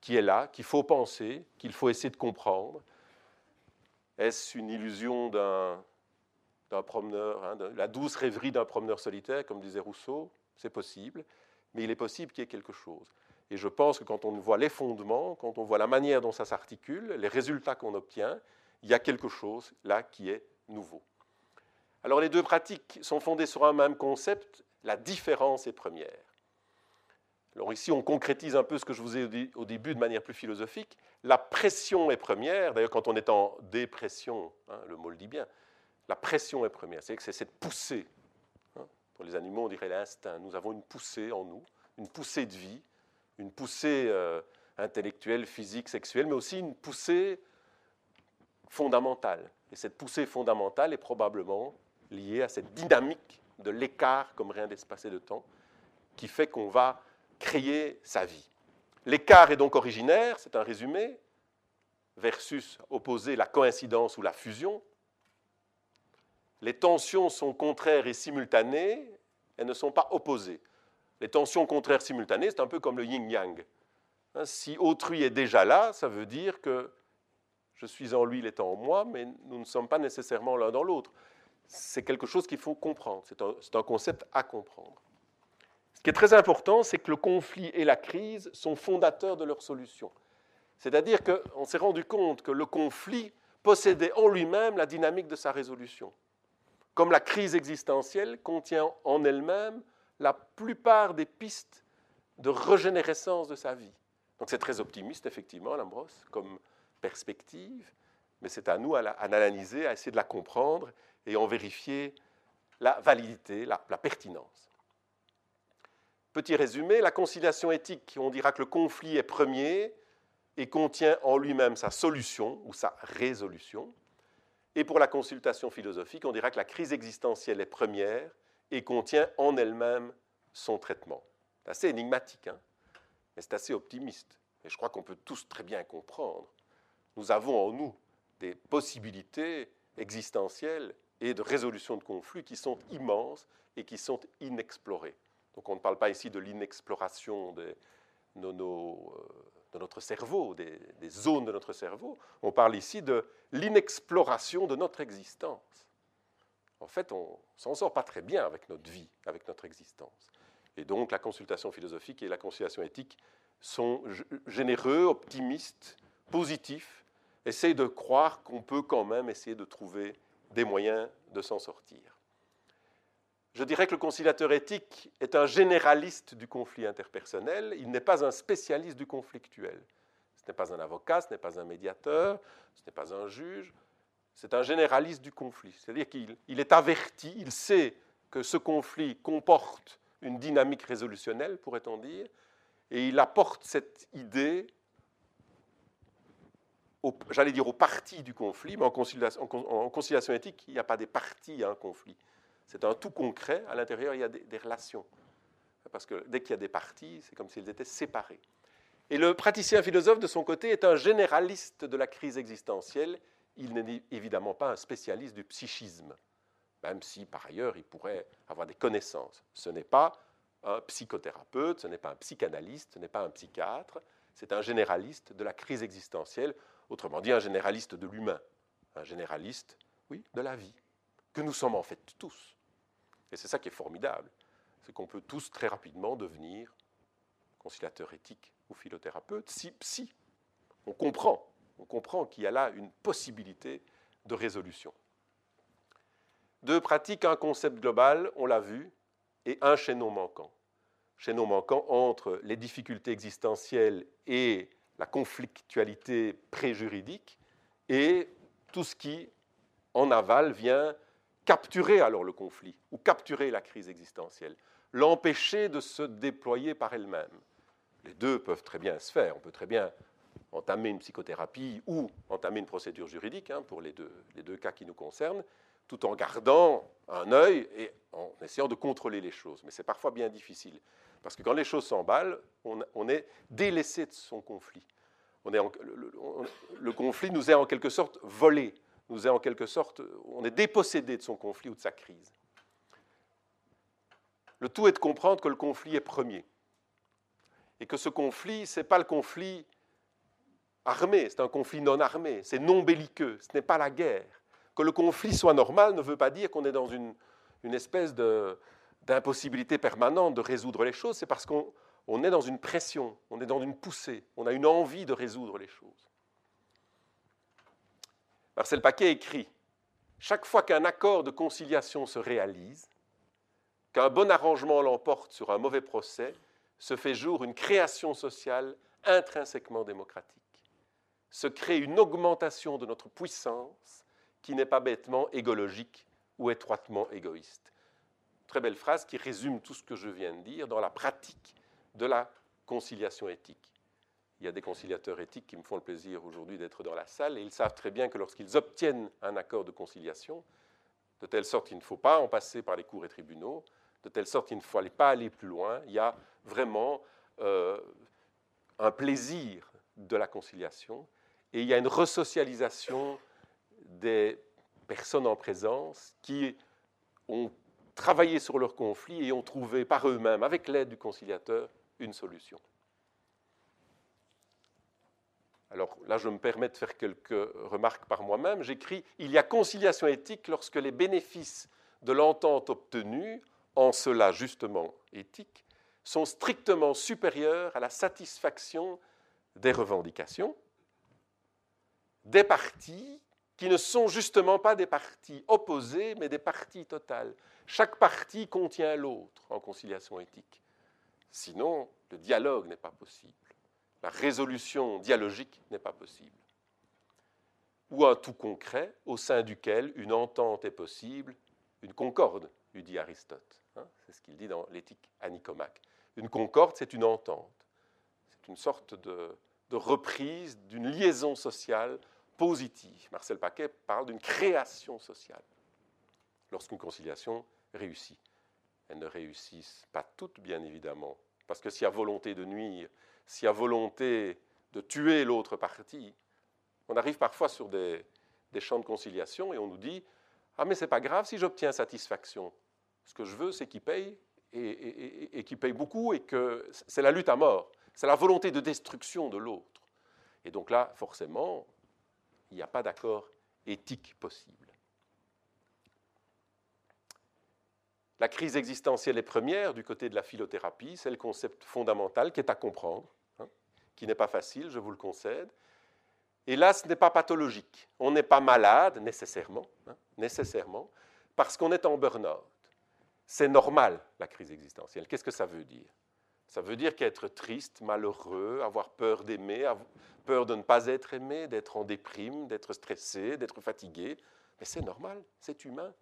qui est là, qu'il faut penser, qu'il faut essayer de comprendre. Est-ce une illusion d'un, promeneur, hein, la douce rêverie d'un promeneur solitaire, comme disait Rousseau? C'est possible, mais il est possible qu'il y ait quelque chose. Et je pense que quand on voit les fondements, quand on voit la manière dont ça s'articule, les résultats qu'on obtient, il y a quelque chose là qui est nouveau. Alors les deux pratiques sont fondées sur un même concept, la différence est première. Alors ici, on concrétise un peu ce que je vous ai dit au début de manière plus philosophique. La pression est première. D'ailleurs, quand on est en dépression, hein, le mot le dit bien, la pression est première. C'est-à-dire que c'est cette poussée. Pour les animaux, on dirait l'instinct. Nous avons une poussée en nous, une poussée de vie, une poussée euh, intellectuelle, physique, sexuelle, mais aussi une poussée fondamentale. Et cette poussée fondamentale est probablement liée à cette dynamique de l'écart comme rien d'espacé de temps, qui fait qu'on va créer sa vie. L'écart est donc originaire, c'est un résumé, versus opposer la coïncidence ou la fusion. Les tensions sont contraires et simultanées, elles ne sont pas opposées. Les tensions contraires simultanées, c'est un peu comme le yin-yang. Hein, si autrui est déjà là, ça veut dire que je suis en lui, il est en moi, mais nous ne sommes pas nécessairement l'un dans l'autre. C'est quelque chose qu'il faut comprendre, c'est un, un, concept à comprendre. Ce qui est très important, c'est que le conflit et la crise sont fondateurs de leur solution. C'est-à-dire qu'on s'est rendu compte que le conflit possédait en lui-même la dynamique de sa résolution. Comme la crise existentielle contient en elle-même la plupart des pistes de régénérescence de sa vie. Donc c'est très optimiste, effectivement, Lambros, comme perspective, mais c'est à nous à l'analyser, à essayer de la comprendre et en vérifier la validité, la, la pertinence. Petit résumé, la conciliation éthique, on dira que le conflit est premier et contient en lui-même sa solution ou sa résolution. Et pour la consultation philosophique, on dira que la crise existentielle est première et contient en elle-même son traitement. C'est assez énigmatique, hein mais c'est assez optimiste. Et je crois qu'on peut tous très bien comprendre. Nous avons en nous des possibilités existentielles et de résolution de conflits qui sont immenses et qui sont inexplorées. Donc on ne parle pas ici de l'inexploration de, de, euh, notre cerveau, des, zones de notre cerveau, on parle ici de l'inexploration de notre existence. En fait, on s'en sort pas très bien avec notre vie, avec notre existence. Et donc la consultation philosophique et la conciliation éthique sont généreux, optimistes, positifs, essayent de croire qu'on peut quand même essayer de trouver des moyens de s'en sortir. Je dirais que le conciliateur éthique est un généraliste du conflit interpersonnel, il n'est pas un spécialiste du conflictuel. Ce n'est pas un avocat, ce n'est pas un médiateur, ce n'est pas un juge, c'est un généraliste du conflit. C'est-à-dire qu'il est averti, il sait que ce conflit comporte une dynamique résolutionnelle, pourrait-on dire, et il apporte cette idée, j'allais dire aux parties du conflit, mais en conciliation, en conciliation éthique, il n'y a pas des parties à un conflit. C'est un tout concret, à l'intérieur il y a des, relations. Parce que dès qu'il y a des parties, c'est comme s'ils étaient séparés. Et le praticien philosophe, de son côté, est un généraliste de la crise existentielle. Il n'est évidemment pas un spécialiste du psychisme, même si par ailleurs il pourrait avoir des connaissances. Ce n'est pas un psychothérapeute, ce n'est pas un psychanalyste, ce n'est pas un psychiatre, C'est un généraliste de la crise existentielle, autrement dit un généraliste de l'humain, un généraliste, oui, de la vie, que nous sommes en fait tous. Et c'est ça qui est formidable, c'est qu'on peut tous très rapidement devenir conciliateur éthique ou philothérapeute si, si on comprend, on comprend qu'il y a là une possibilité de résolution. Deux pratiques, un concept global, on l'a vu, et un chaînon manquant. Chaînon manquant entre les difficultés existentielles et la conflictualité préjuridique et tout ce qui, en aval, vient capturer alors le conflit ou capturer la crise existentielle, l'empêcher de se déployer par elle-même. Les deux peuvent très bien se faire. On peut très bien entamer une psychothérapie ou entamer une procédure juridique, hein, pour les deux, les deux cas qui nous concernent, tout en gardant un œil et en essayant de contrôler les choses. Mais c'est parfois bien difficile, parce que quand les choses s'emballent, on, est délaissé de son conflit. On est le, conflit nous est en quelque sorte volé, nous est en quelque sorte, on est dépossédé de son conflit ou de sa crise. Le tout est de comprendre que le conflit est premier. Et que ce conflit, ce n'est pas le conflit armé, c'est un conflit non armé, c'est non belliqueux, ce n'est pas la guerre. Que le conflit soit normal ne veut pas dire qu'on est dans une, espèce d'impossibilité permanente de résoudre les choses, c'est parce qu'on est dans une pression, on est dans une poussée, on a une envie de résoudre les choses. Marcel Paquet écrit Chaque fois qu'un accord de conciliation se réalise, qu'un bon arrangement l'emporte sur un mauvais procès, se fait jour une création sociale intrinsèquement démocratique. Se crée une augmentation de notre puissance qui n'est pas bêtement égologique ou étroitement égoïste. Très belle phrase qui résume tout ce que je viens de dire dans la pratique de la conciliation éthique. Il y a des conciliateurs éthiques qui me font le plaisir aujourd'hui d'être dans la salle et ils savent très bien que lorsqu'ils obtiennent un accord de conciliation, de telle sorte qu'il ne faut pas en passer par les cours et tribunaux, de telle sorte qu'il ne faut pas aller plus loin, il y a vraiment euh, un plaisir de la conciliation et il y a une resocialisation des personnes en présence qui ont travaillé sur leur conflit et ont trouvé par eux-mêmes, avec l'aide du conciliateur, une solution. Alors là, je me permets de faire quelques remarques par moi-même. J'écris Il y a conciliation éthique lorsque les bénéfices de l'entente obtenue, en cela justement éthique, sont strictement supérieurs à la satisfaction des revendications des partis qui ne sont justement pas des partis opposés, mais des partis totales. Chaque parti contient l'autre en conciliation éthique. Sinon, le dialogue n'est pas possible. La résolution dialogique n'est pas possible. Ou un tout concret au sein duquel une entente est possible, une concorde, lui dit Aristote. Hein, c'est ce qu'il dit dans l'éthique à Nicomaque. Une concorde, c'est une entente. C'est une sorte de, de reprise d'une liaison sociale positive. Marcel Paquet parle d'une création sociale lorsqu'une conciliation réussit. Elles ne réussissent pas toutes, bien évidemment, parce que s'il y a volonté de nuire, s'il y a volonté de tuer l'autre partie, on arrive parfois sur des, champs de conciliation et on nous dit Ah, mais c'est pas grave si j'obtiens satisfaction. Ce que je veux, c'est qu'il paye et, qu'il paye beaucoup et que c'est la lutte à mort. C'est la volonté de destruction de l'autre. Et donc là, forcément, il n'y a pas d'accord éthique possible. La crise existentielle est première du côté de la philothérapie, c'est le concept fondamental qui est à comprendre, qui n'est pas facile, je vous le concède. Et là, ce n'est pas pathologique. On n'est pas malade nécessairement, hein, nécessairement, parce qu'on est en burn-out. C'est normal, la crise existentielle. Qu'est-ce que ça veut dire? Ça veut dire qu'être triste, malheureux, avoir peur d'aimer, peur de ne pas être aimé, d'être en déprime, d'être stressé, d'être fatigué. Mais c'est normal, c'est humain.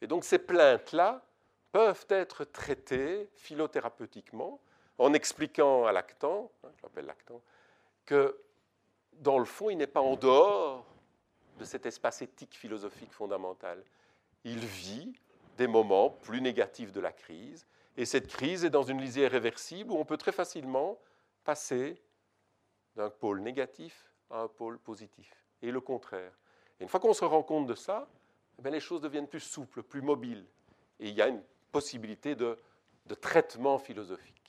Et donc ces plaintes-là peuvent être traitées philothérapeutiquement en expliquant à l'actant, hein, je l'appelle l'actant, que dans le fond, il n'est pas en dehors de cet espace éthique philosophique fondamental. Il vit des moments plus négatifs de la crise, et cette crise est dans une lisière réversible où on peut très facilement passer d'un pôle négatif à un pôle positif, et le contraire. Et une fois qu'on se rend compte de ça, eh les choses deviennent plus souples, plus mobiles, et il y a une possibilité de traitement philosophique.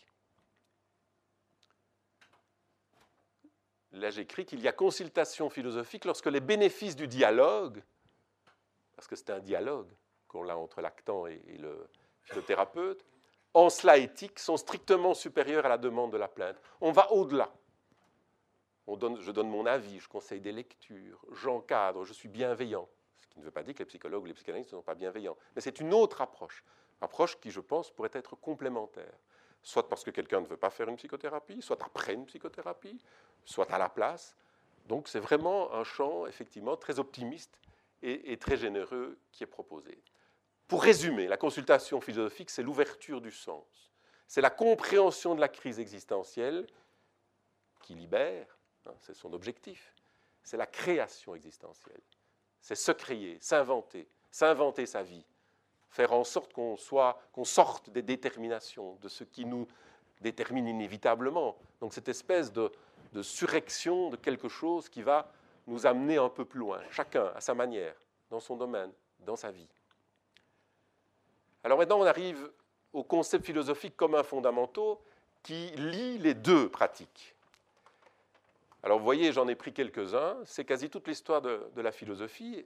Là j'écris qu'il y a consultation philosophique lorsque les bénéfices du dialogue, parce que c'est un dialogue qu'on a entre l'actant et, le philothérapeute, en cela éthique, sont strictement supérieurs à la demande de la plainte. On va au-delà. je donne mon avis, je conseille des lectures, j'encadre, je suis bienveillant. Ce qui ne veut pas dire que les psychologues ou les psychanalystes ne sont pas bienveillants. Mais c'est une autre approche. Approche qui, je pense, pourrait être complémentaire soit parce que quelqu'un ne veut pas faire une psychothérapie, soit après une psychothérapie, soit à la place. Donc c'est vraiment un champ effectivement très optimiste et, très généreux qui est proposé. Pour résumer, la consultation philosophique, c'est l'ouverture du sens. C'est la compréhension de la crise existentielle qui libère, hein, c'est son objectif. C'est la création existentielle. C'est se créer, s'inventer, s'inventer sa vie, faire en sorte qu'on qu'on sorte des déterminations, de ce qui nous détermine inévitablement. Donc cette espèce de, de surrection de quelque chose qui va nous amener un peu plus loin, chacun à sa manière, dans son domaine, dans sa vie. Alors maintenant, on arrive au concept philosophique commun fondamentaux qui lie les deux pratiques. Alors vous voyez, j'en ai pris quelques-uns, c'est quasi toute l'histoire de, de, la philosophie,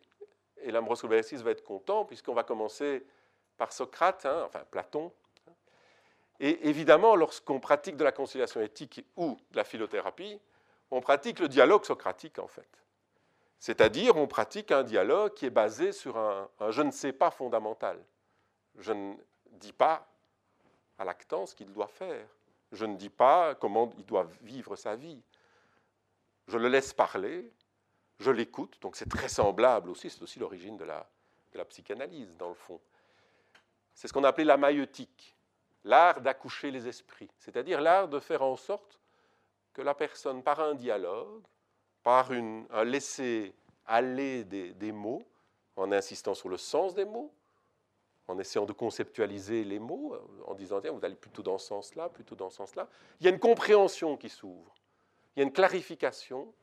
et l'Ambrose va être content, puisqu'on va commencer par Socrate, hein, enfin Platon. Et évidemment, lorsqu'on pratique de la conciliation éthique ou de la philothérapie, on pratique le dialogue socratique en fait. C'est-à-dire, on pratique un dialogue qui est basé sur un, je ne sais pas fondamental. Je ne dis pas à l'actant ce qu'il doit faire. Je ne dis pas comment il doit vivre sa vie. Je le laisse parler, je l'écoute, donc c'est très semblable aussi, c'est aussi l'origine de la, de la psychanalyse dans le fond. C'est ce qu'on appelait la maïeutique, l'art d'accoucher les esprits, c'est-à-dire l'art de faire en sorte que la personne, par un dialogue, par un laisser-aller des, mots, en insistant sur le sens des mots, en essayant de conceptualiser les mots, en disant, tiens, vous allez plutôt dans ce sens-là, plutôt dans ce sens-là, il y a une compréhension qui s'ouvre, il y a une clarification,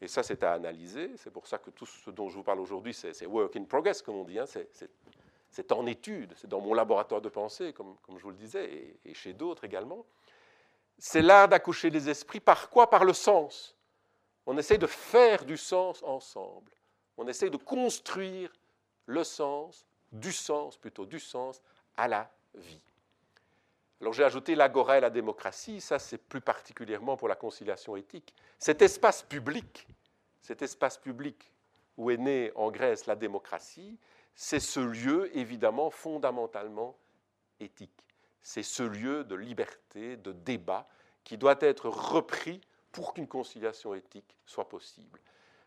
et ça, c'est à analyser. C'est pour ça que tout ce dont je vous parle aujourd'hui, c'est work in progress, comme on dit. Hein. C'est c'est en étude, c'est dans mon laboratoire de pensée, comme, je vous le disais, et, chez d'autres également. C'est l'art d'accoucher des esprits par quoi? Par le sens. On essaye de faire du sens ensemble. On essaye de construire le sens, du sens plutôt, du sens à la vie. Alors j'ai ajouté l'agora et la démocratie, ça c'est plus particulièrement pour la conciliation éthique. Cet espace public, cet espace public où est née en Grèce la démocratie, c'est ce lieu évidemment fondamentalement éthique. C'est ce lieu de liberté, de débat, qui doit être repris pour qu'une conciliation éthique soit possible.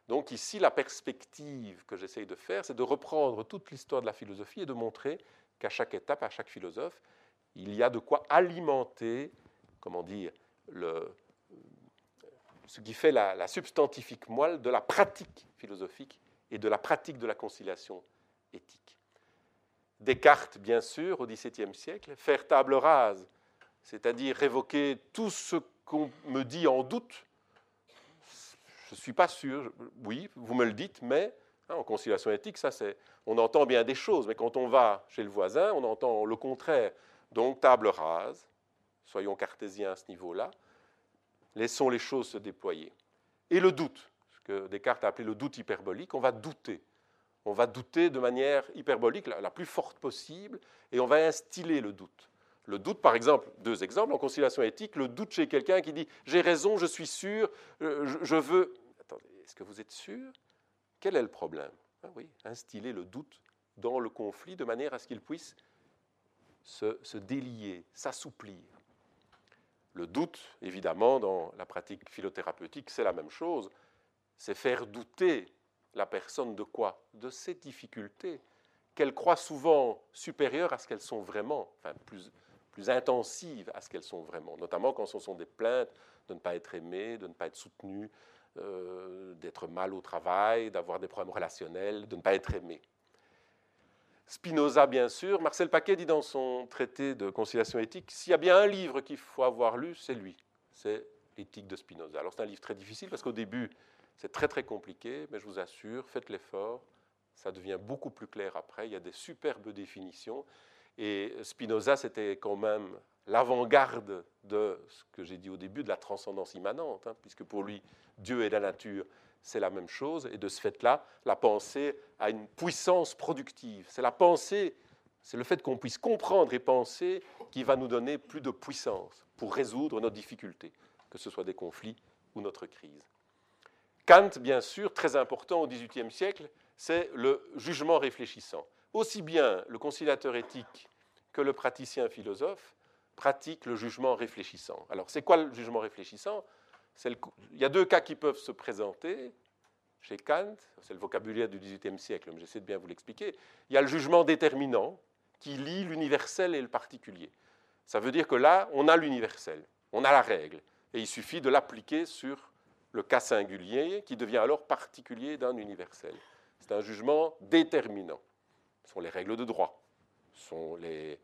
Donc ici, la perspective que j'essaye de faire, c'est de reprendre toute l'histoire de la philosophie et de montrer qu'à chaque étape, à chaque philosophe, il y a de quoi alimenter, comment dire, le, ce qui fait la, la substantifique moelle de la pratique philosophique et de la pratique de la conciliation éthique. Descartes, bien sûr, au XVIIe siècle, faire table rase, c'est-à-dire révoquer tout ce qu'on me dit en doute. Je ne suis pas sûr, oui, vous me le dites, mais hein, en conciliation éthique, ça c'est, on entend bien des choses, mais quand on va chez le voisin, on entend le contraire. Donc table rase, soyons cartésiens à ce niveau-là, laissons les choses se déployer. Et le doute, ce que Descartes a appelé le doute hyperbolique, on va douter on va douter de manière hyperbolique, la, plus forte possible, et on va instiller le doute. Le doute, par exemple, deux exemples, en conciliation éthique, le doute chez quelqu'un qui dit J'ai raison, je suis sûr, euh, je, veux. Attendez, est-ce que vous êtes sûr? Quel est le problème? Ah Oui, instiller le doute dans le conflit de manière à ce qu'il puisse se, se délier, s'assouplir. Le doute, évidemment, dans la pratique philothérapeutique, c'est la même chose. C'est faire douter la personne de quoi? De ses difficultés, qu'elle croit souvent supérieures à ce qu'elles sont vraiment, enfin plus, plus intensives à ce qu'elles sont vraiment, notamment quand ce sont des plaintes de ne pas être aimé, de ne pas être soutenu, euh, d'être mal au travail, d'avoir des problèmes relationnels, de ne pas être aimé. Spinoza, bien sûr. Marcel Paquet dit dans son traité de conciliation éthique, s'il y a bien un livre qu'il faut avoir lu, c'est lui. C'est Éthique de Spinoza. Alors c'est un livre très difficile parce qu'au début, c'est très très compliqué, mais je vous assure, faites l'effort, ça devient beaucoup plus clair après. Il y a des superbes définitions. Et Spinoza, c'était quand même l'avant-garde de ce que j'ai dit au début, de la transcendance immanente, hein, puisque pour lui, Dieu et la nature, c'est la même chose, et de ce fait-là, la pensée a une puissance productive. C'est la pensée, c'est le fait qu'on puisse comprendre et penser qui va nous donner plus de puissance pour résoudre nos difficultés, que ce soit des conflits ou notre crise. Kant, bien sûr, très important au XVIIIe siècle, c'est le jugement réfléchissant. Aussi bien le conciliateur éthique que le praticien philosophe pratique le jugement réfléchissant. Alors, c'est quoi le jugement réfléchissant? Il y a deux cas qui peuvent se présenter chez Kant, c'est le vocabulaire du XVIIIe siècle, mais j'essaie de bien vous l'expliquer. Il y a le jugement déterminant qui lie l'universel et le particulier. Ça veut dire que là, on a l'universel, on a la règle, et il suffit de l'appliquer sur le cas singulier qui devient alors particulier d'un universel. C'est un jugement déterminant. Ce sont les règles de droit, ce sont les,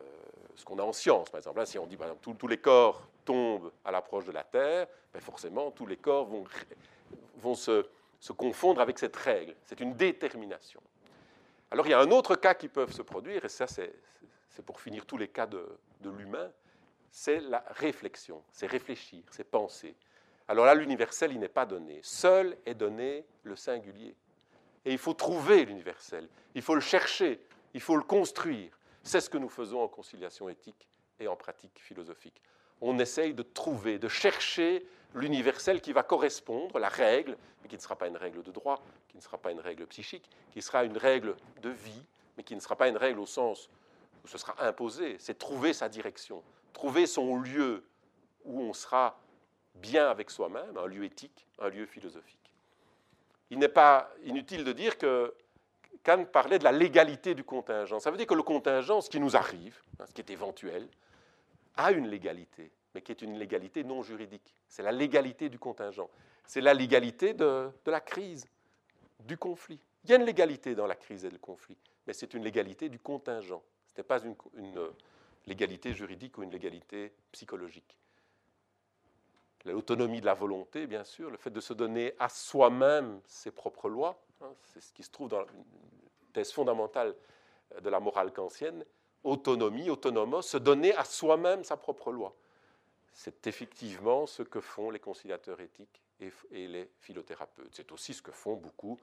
euh, ce qu'on a en science. Par exemple, si on dit par tous les corps tombent à l'approche de la Terre, ben forcément, tous les corps vont, se, confondre avec cette règle. C'est une détermination. Alors il y a un autre cas qui peut se produire, et ça c'est pour finir tous les cas de l'humain, c'est la réflexion, c'est réfléchir, c'est penser. Alors là, l'universel, il n'est pas donné. Seul est donné le singulier. Et il faut trouver l'universel, il faut le chercher, il faut le construire. C'est ce que nous faisons en conciliation éthique et en pratique philosophique. On essaye de trouver, de chercher l'universel qui va correspondre, la règle, mais qui ne sera pas une règle de droit, qui ne sera pas une règle psychique, qui sera une règle de vie, mais qui ne sera pas une règle au sens où ce sera imposé. C'est trouver sa direction, trouver son lieu où on sera bien avec soi-même, un lieu éthique, un lieu philosophique. Il n'est pas inutile de dire que Kant parlait de la légalité du contingent. Ça veut dire que le contingent, ce qui nous arrive, hein, ce qui est éventuel, a une légalité, mais qui est une légalité non juridique. C'est la légalité du contingent. C'est la légalité de, la crise, du conflit. Il y a une légalité dans la crise et le conflit, mais c'est une légalité du contingent. Ce n'est pas une, légalité juridique ou une légalité psychologique. L'autonomie de la volonté, bien sûr, le fait de se donner à soi-même ses propres lois, hein, c'est ce qui se trouve dans une thèse fondamentale de la morale kantienne, autonomie, autonomos, se donner à soi-même sa propre loi. C'est effectivement ce que font les conciliateurs éthiques et, les philothérapeutes. C'est aussi ce que font beaucoup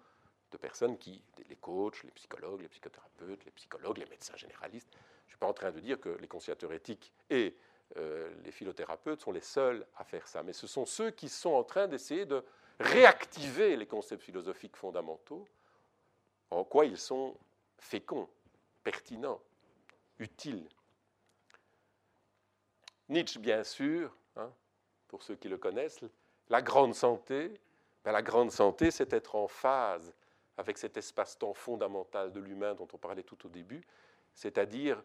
de personnes qui, les coachs, les psychologues, les psychothérapeutes, les psychologues, les médecins généralistes. Je ne suis pas en train de dire que les conciliateurs éthiques et euh, les philothérapeutes sont les seuls à faire ça, mais ce sont ceux qui sont en train d'essayer de réactiver les concepts philosophiques fondamentaux, en quoi ils sont féconds, pertinents, utile. Nietzsche, bien sûr, hein, pour ceux qui le connaissent, la grande santé, ben, la grande santé, c'est être en phase avec cet espace-temps fondamental de l'humain dont on parlait tout au début, c'est-à-dire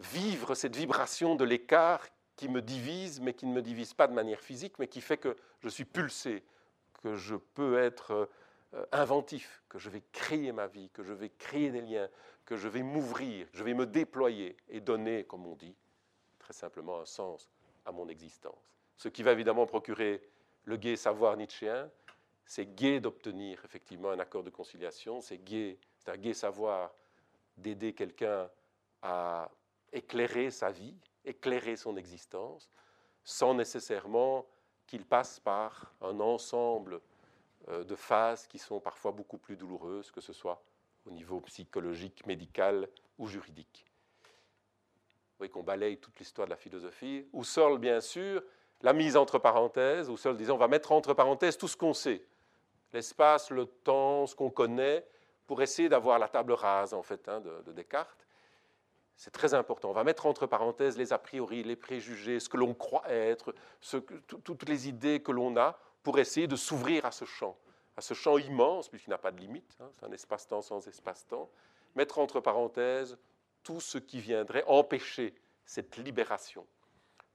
vivre cette vibration de l'écart qui me divise, mais qui ne me divise pas de manière physique, mais qui fait que je suis pulsé, que je peux être euh, inventif, que je vais créer ma vie, que je vais créer des liens, que je vais m'ouvrir, je vais me déployer et donner, comme on dit, très simplement un sens à mon existence. Ce qui va évidemment procurer le gai savoir nietzschéen, c'est gai d'obtenir effectivement un accord de conciliation, c'est gai, c'est un gai savoir d'aider quelqu'un à éclairer sa vie, éclairer son existence, sans nécessairement qu'il passe par un ensemble euh, de phases qui sont parfois beaucoup plus douloureuses, que ce soit au niveau psychologique, médical ou juridique. Vous voyez qu'on balaye toute l'histoire de la philosophie. Husserl, bien sûr, la mise entre parenthèses. Husserl disait on va mettre entre parenthèses tout ce qu'on sait, l'espace, le temps, ce qu'on connaît, pour essayer d'avoir la table rase en fait hein, de, Descartes. C'est très important. On va mettre entre parenthèses les a priori, les préjugés, ce que l'on croit être, toutes les idées que l'on a, pour essayer de s'ouvrir à ce champ à ce champ immense, puisqu'il n'a pas de limite, hein, c'est un espace-temps sans espace-temps, mettre entre parenthèses tout ce qui viendrait empêcher cette libération,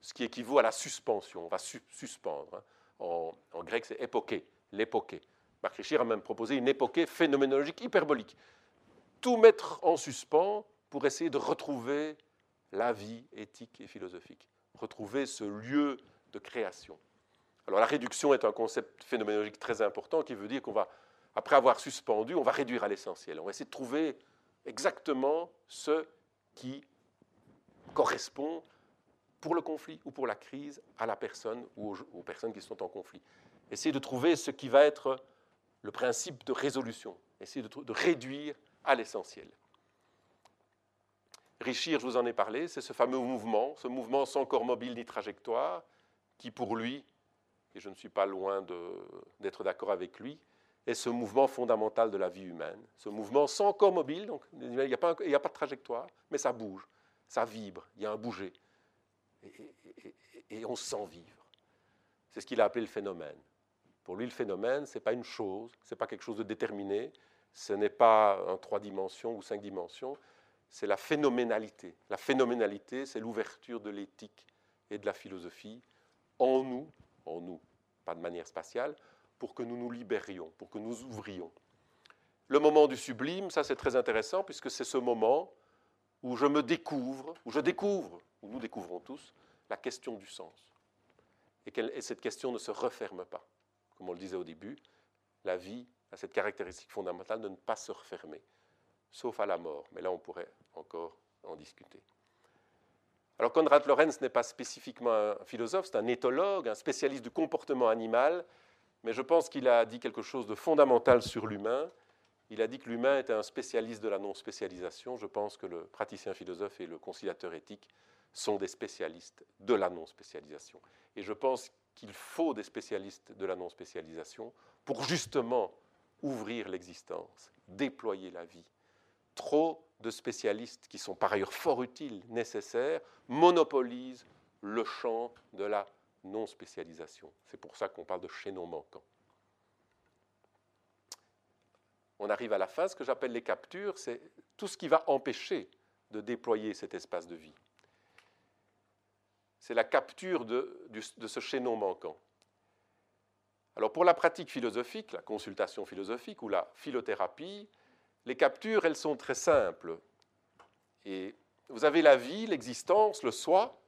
ce qui équivaut à la suspension. On va suspendre. Hein. En, grec, c'est époqué, l'époqué. Marc Richir a même proposé une époquée phénoménologique hyperbolique. Tout mettre en suspens pour essayer de retrouver la vie éthique et philosophique, retrouver ce lieu de création. Alors la réduction est un concept phénoménologique très important qui veut dire qu'on va, après avoir suspendu, on va réduire à l'essentiel. On va essayer de trouver exactement ce qui correspond pour le conflit ou pour la crise à la personne ou aux, personnes qui sont en conflit. Essayer de trouver ce qui va être le principe de résolution, essayer de, de réduire à l'essentiel. Richir, je vous en ai parlé, c'est ce fameux mouvement, ce mouvement sans corps mobile ni trajectoire, qui pour lui, et je ne suis pas loin d'être d'accord avec lui, est ce mouvement fondamental de la vie humaine. Ce mouvement sans corps mobile, donc il n'y a, pas de trajectoire, mais ça bouge, ça vibre, il y a un bouger. Et, on se sent vivre. C'est ce qu'il a appelé le phénomène. Pour lui, le phénomène, ce n'est pas une chose, ce n'est pas quelque chose de déterminé, ce n'est pas en trois dimensions ou cinq dimensions, c'est la phénoménalité. La phénoménalité, c'est l'ouverture de l'éthique et de la philosophie en nous, en nous, pas de manière spatiale, pour que nous nous libérions, pour que nous ouvrions. Le moment du sublime, ça c'est très intéressant puisque c'est ce moment où je me découvre, où je découvre, où nous découvrons tous, la question du sens. Et, cette question ne se referme pas. Comme on le disait au début, la vie a cette caractéristique fondamentale de ne pas se refermer, sauf à la mort. Mais là, on pourrait encore en discuter. Alors Konrad Lorenz n'est pas spécifiquement un philosophe, c'est un éthologue, un spécialiste du comportement animal, mais je pense qu'il a dit quelque chose de fondamental sur l'humain. Il a dit que l'humain était un spécialiste de la non-spécialisation. Je pense que le praticien philosophe et le conciliateur éthique sont des spécialistes de la non-spécialisation. Et je pense qu'il faut des spécialistes de la non-spécialisation pour justement ouvrir l'existence, déployer la vie. Trop de spécialistes qui sont par ailleurs fort utiles, nécessaires, monopolisent le champ de la non-spécialisation. C'est pour ça qu'on parle de chaînon manquant. On arrive à la fin, ce que j'appelle les captures, c'est tout ce qui va empêcher de déployer cet espace de vie. C'est la capture de, de ce chaînon manquant. Alors pour la pratique philosophique, la consultation philosophique ou la philothérapie, les captures, elles sont très simples. Et vous avez la vie, l'existence, le soi,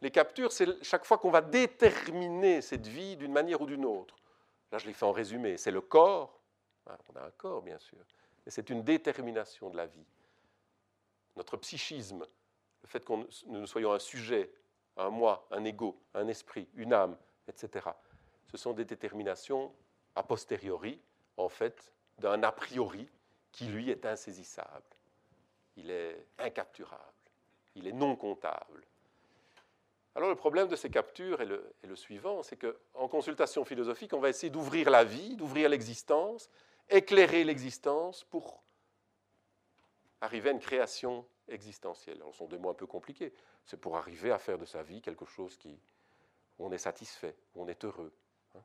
les captures, c'est chaque fois qu'on va déterminer cette vie d'une manière ou d'une autre. Là, je l'ai fait en résumé. C'est le corps. Ah, on a un corps, bien sûr. Mais c'est une détermination de la vie. Notre psychisme, le fait que nous soyons un sujet, un moi, un ego, un esprit, une âme, etc. Ce sont des déterminations a posteriori, en fait, d'un a priori qui, lui, est insaisissable. Il est incapturable. Il est non comptable. Alors le problème de ces captures est le, suivant, c'est qu'en consultation philosophique, on va essayer d'ouvrir la vie, d'ouvrir l'existence, éclairer l'existence pour arriver à une création existentielle. Ce sont des mots un peu compliqués. C'est pour arriver à faire de sa vie quelque chose qui, on est satisfait, on est heureux. Hein.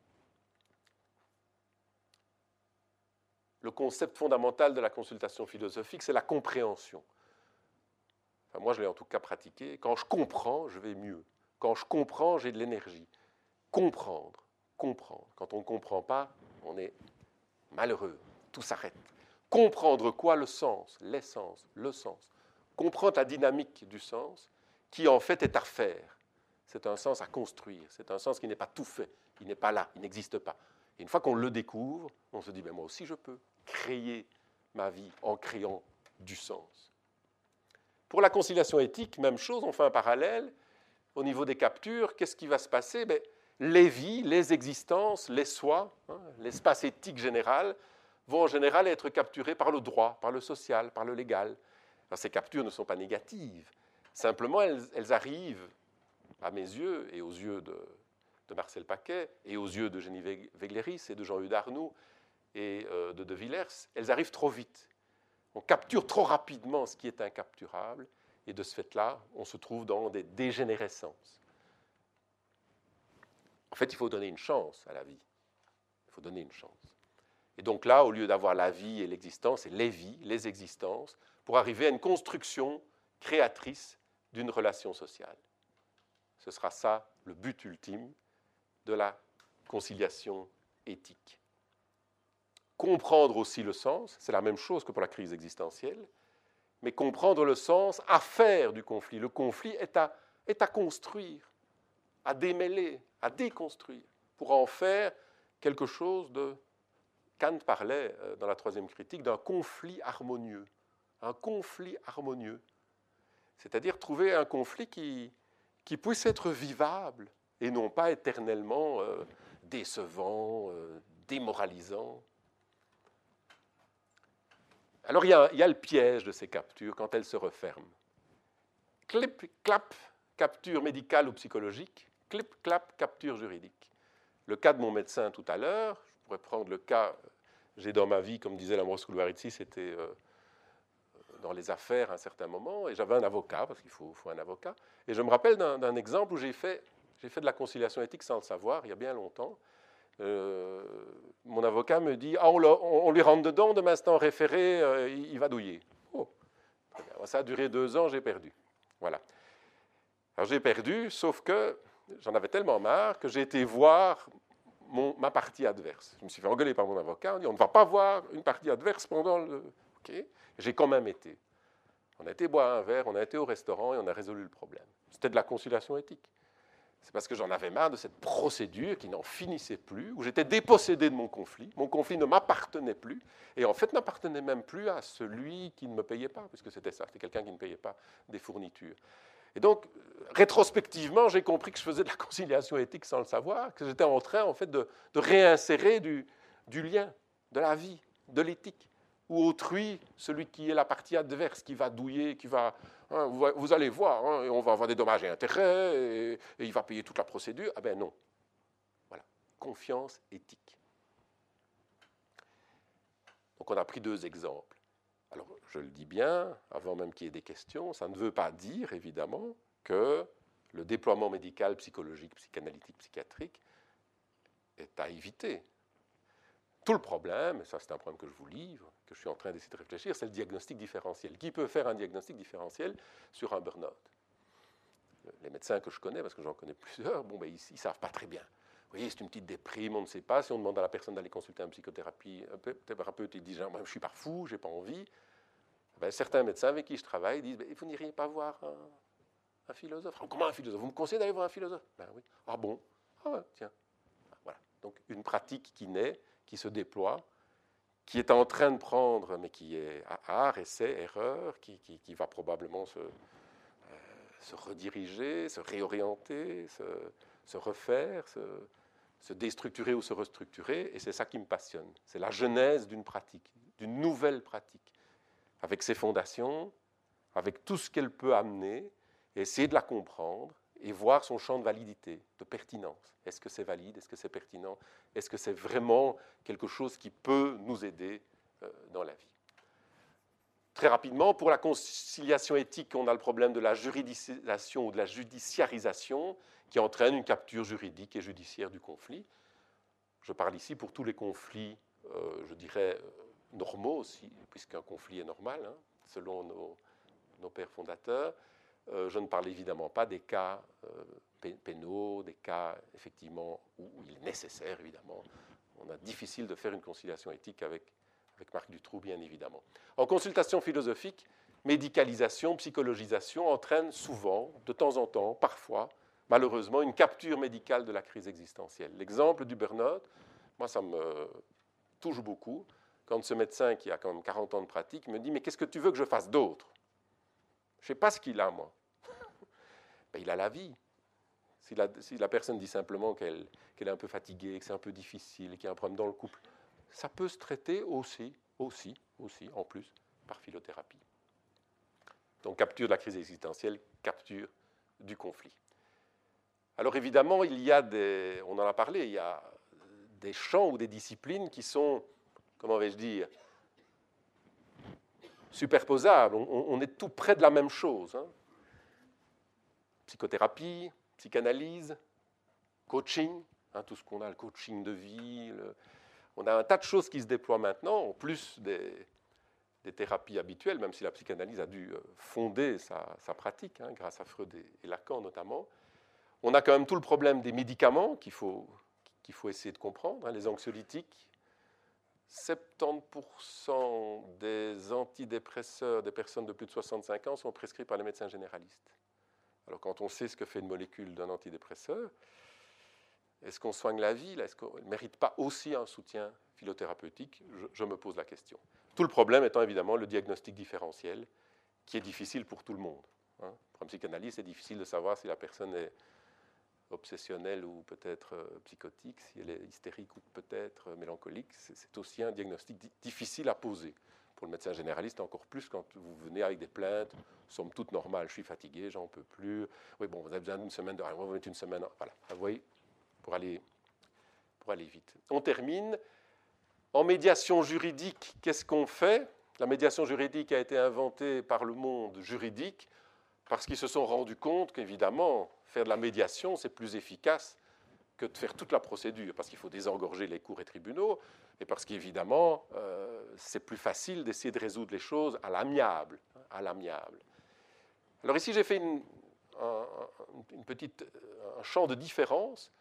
Le concept fondamental de la consultation philosophique, c'est la compréhension. moi, je l'ai en tout cas pratiqué. Quand je comprends, je vais mieux. Quand je comprends, j'ai de l'énergie. Comprendre, comprendre. Quand on ne comprend pas, on est malheureux. Tout s'arrête. Comprendre quoi? Le sens, l'essence, le sens. Comprendre la dynamique du sens, qui en fait est à refaire. C'est un sens à construire. C'est un sens qui n'est pas tout fait. Il n'est pas là. Il n'existe pas. Et une fois qu'on le découvre, on se dit, ben moi aussi je peux créer ma vie en créant du sens. Pour la conciliation éthique, même chose, on fait un parallèle au niveau des captures, qu'est-ce qui va se passer? Ben, Les vies, les existences, les soi, hein, l'espace éthique général, vont en général être capturés par le droit, par le social, par le légal. ces captures ne sont pas négatives, simplement elles, arrivent, à mes yeux et aux yeux de, Marcel Paquet et aux yeux de Génie Vegleris et de Jean-Hugues Arnoux et euh, de De Villers, elles arrivent trop vite. On capture trop rapidement ce qui est incapturable et de ce fait-là, on se trouve dans des dégénérescences. En fait, il faut donner une chance à la vie. Il faut donner une chance. Et donc là, au lieu d'avoir la vie et l'existence, c'est les vies, les existences, pour arriver à une construction créatrice d'une relation sociale. Ce sera ça le but ultime de la conciliation éthique. Comprendre aussi le sens, c'est la même chose que pour la crise existentielle, mais comprendre le sens à faire du conflit. Le conflit est à, construire, à démêler, à déconstruire, pour en faire quelque chose de... Kant parlait euh, dans la troisième critique d'un conflit harmonieux. Un conflit harmonieux. C'est-à-dire trouver un conflit qui, qui puisse être vivable et non pas éternellement euh, décevant, euh, démoralisant. Alors il y, a, le piège de ces captures quand elles se referment. Clip, clap, capture médicale ou psychologique, clip, clap, capture juridique. Le cas de mon médecin tout à l'heure, je pourrais prendre le cas, j'ai dans ma vie, comme disait l'Ambrose Koulouaritsi, c'était euh, dans les affaires à un certain moment, et j'avais un avocat, parce qu'il faut, faut, un avocat, et je me rappelle d'un exemple où j'ai fait, fait de la conciliation éthique sans le savoir, il y a bien longtemps. Euh, mon avocat me dit ah, on, lui rentre dedans, demain c'est en référé, euh, il, va douiller. Oh. Ça a duré deux ans, j'ai perdu. Voilà. Alors j'ai perdu, sauf que j'en avais tellement marre que j'ai été voir ma partie adverse. Je me suis fait engueuler par mon avocat. On dit on ne va pas voir une partie adverse pendant le. J'ai quand même été. On a été boire un verre, on a été au restaurant et on a résolu le problème. C'était de la conciliation éthique. C'est parce que j'en avais marre de cette procédure qui n'en finissait plus, où j'étais dépossédé de mon conflit. Mon conflit ne m'appartenait plus, et en fait n'appartenait même plus à celui qui ne me payait pas, puisque c'était ça, c'était quelqu'un qui ne payait pas des fournitures. Et donc, rétrospectivement, j'ai compris que je faisais de la conciliation éthique sans le savoir, que j'étais en train, en fait, de, réinsérer du, lien, de la vie, de l'éthique, ou autrui, celui qui est la partie adverse, qui va douiller, qui va... Hein, vous, allez voir, hein, et on va avoir des dommages et intérêts, et, et il va payer toute la procédure. Ah ben non. Voilà. Confiance éthique. Donc on a pris deux exemples. Alors, je le dis bien, avant même qu'il y ait des questions, ça ne veut pas dire, évidemment, que le déploiement médical, psychologique, psychanalytique, psychiatrique est à éviter. Tout le problème, et ça c'est un problème que je vous livre, que je suis en train d'essayer de réfléchir, c'est le diagnostic différentiel. Qui peut faire un diagnostic différentiel sur un burn-out? Les médecins que je connais, parce que j'en connais plusieurs, bon, ben, ils ne savent pas très bien. Vous voyez, c'est une petite déprime, on ne sait pas. Si on demande à la personne d'aller consulter un psychothérapie, un thérapeute, il dit genre, je suis pas fou, j'ai pas envie. Ben, certains médecins avec qui je travaille disent, ben, vous n'iriez pas voir un, philosophe? comment un philosophe? Vous me conseillez d'aller voir un philosophe? Ben oui. Ah bon? Ah ouais, tiens. Voilà. Donc une pratique qui naît, qui se déploie, qui est en train de prendre, mais qui est art, essai, erreur, qui, qui, va probablement se, euh, se rediriger, se réorienter, se, se refaire, se, se déstructurer ou se restructurer, et c'est ça qui me passionne. C'est la genèse d'une pratique, d'une nouvelle pratique, avec ses fondations, avec tout ce qu'elle peut amener, et essayer de la comprendre et voir son champ de validité, de pertinence. Est-ce que c'est valide? Est-ce que c'est pertinent? Est-ce que c'est vraiment quelque chose qui peut nous aider euh, dans la vie? Très rapidement, pour la conciliation éthique, on a le problème de la juridisation ou de la judiciarisation qui entraîne une capture juridique et judiciaire du conflit. Je parle ici pour tous les conflits, euh, je dirais, euh, normaux aussi, puisqu'un conflit est normal, hein, selon nos, pères fondateurs. Euh, je ne parle évidemment pas des cas pénaux, des cas effectivement où, il est nécessaire, évidemment. On a difficile de faire une conciliation éthique avec, avec Marc Dutroux, bien évidemment. En consultation philosophique, médicalisation, psychologisation entraînent souvent, de temps en temps, parfois, malheureusement une capture médicale de la crise existentielle. L'exemple du burn-out, moi, ça me touche beaucoup quand ce médecin qui a quand même 40 ans de pratique me dit Mais qu'est-ce que tu veux que je fasse d'autre? Je ne sais pas ce qu'il a, moi. Ben, il a la vie. Si la, si la personne dit simplement qu'elle est un peu fatiguée, que c'est un peu difficile, qu'il y a un problème dans le couple, ça peut se traiter aussi, aussi, aussi, en plus, par philothérapie. Donc capture de la crise existentielle, capture du conflit. Alors évidemment, il y a des, on en a parlé, il y a des champs ou des disciplines qui sont, comment vais-je dire, superposables. On, est tout près de la même chose. Hein. Psychothérapie, psychanalyse, coaching, hein, tout ce qu'on a, le coaching de vie. On a un tas de choses qui se déploient maintenant, en plus des, thérapies habituelles, même si la psychanalyse a dû euh, fonder sa, pratique, hein, grâce à Freud et Lacan notamment. On a quand même tout le problème des médicaments qu'il faut, faut essayer de comprendre, les anxiolytiques. 70% des antidépresseurs des personnes de plus de 65 ans sont prescrits par les médecins généralistes. Alors quand on sait ce que fait une molécule d'un antidépresseur, est-ce qu'on soigne la vie Est-ce qu'on ne mérite pas aussi un soutien philothérapeutique? Je, me pose la question. Tout le problème étant évidemment le diagnostic différentiel, qui est difficile pour tout le monde. Hein. Pour un psychanalyste, c'est difficile de savoir si la personne est obsessionnelle ou peut-être euh, psychotique, si elle est hystérique ou peut-être euh, mélancolique. C'est aussi un diagnostic difficile à poser. Pour le médecin généraliste, encore plus quand vous venez avec des plaintes, somme toute normales, je suis fatigué, j'en peux plus. Oui, bon, vous avez besoin d'une semaine de rien, vous une semaine. Voilà, vous voyez, pour aller, pour aller vite. On termine. En médiation juridique, qu'est-ce qu'on fait? La médiation juridique a été inventée par le monde juridique parce qu'ils se sont rendus compte qu'évidemment, faire de la médiation, c'est plus efficace que de faire toute la procédure, parce qu'il faut désengorger les cours et tribunaux, et parce qu'évidemment, euh, c'est plus facile d'essayer de résoudre les choses à l'amiable. À l'amiable. Alors ici, j'ai fait une, un, petite, un champ de différence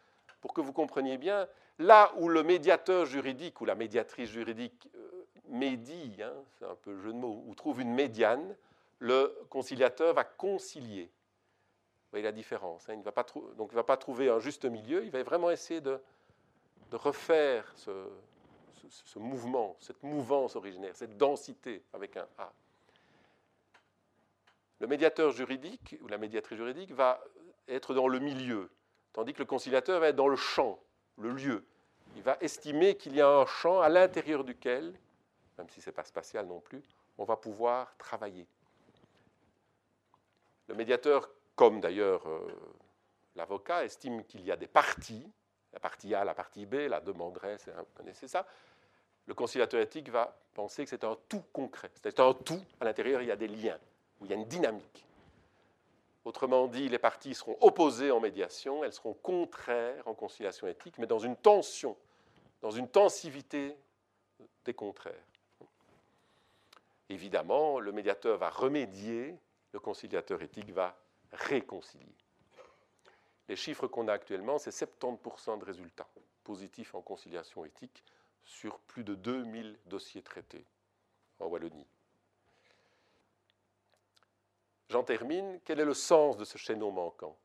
pour que vous compreniez bien, là où le médiateur juridique ou la médiatrice juridique euh, médie, hein, c'est un peu le jeu de mots, ou trouve une médiane, le conciliateur va concilier. Vous voyez la différence. Hein, il ne va pas va trouver un juste milieu, il va vraiment essayer de, de refaire ce, ce, mouvement, cette mouvance originaire, cette densité avec un A. Le médiateur juridique ou la médiatrice juridique va être dans le milieu, tandis que le conciliateur va être dans le champ, le lieu. Il va estimer qu'il y a un champ à l'intérieur duquel, même si ce n'est pas spatial non plus, on va pouvoir travailler. Le médiateur, comme d'ailleurs euh, l'avocat, estime qu'il y a des parties, la partie A, la partie B, la demanderesse, vous connaissez ça. Le conciliateur éthique va penser que c'est un tout concret, c'est un tout, à l'intérieur il y a des liens, où il y a une dynamique. Autrement dit, les parties seront opposées en médiation, elles seront contraires en conciliation éthique, mais dans une tension, dans une tensivité des contraires. Évidemment, le médiateur va remédier le conciliateur éthique va réconcilier. Les chiffres qu'on a actuellement, c'est 70% de résultats positifs en conciliation éthique sur plus de 2000 dossiers traités en Wallonie. J'en termine. Quel est le sens de ce chaînon manquant?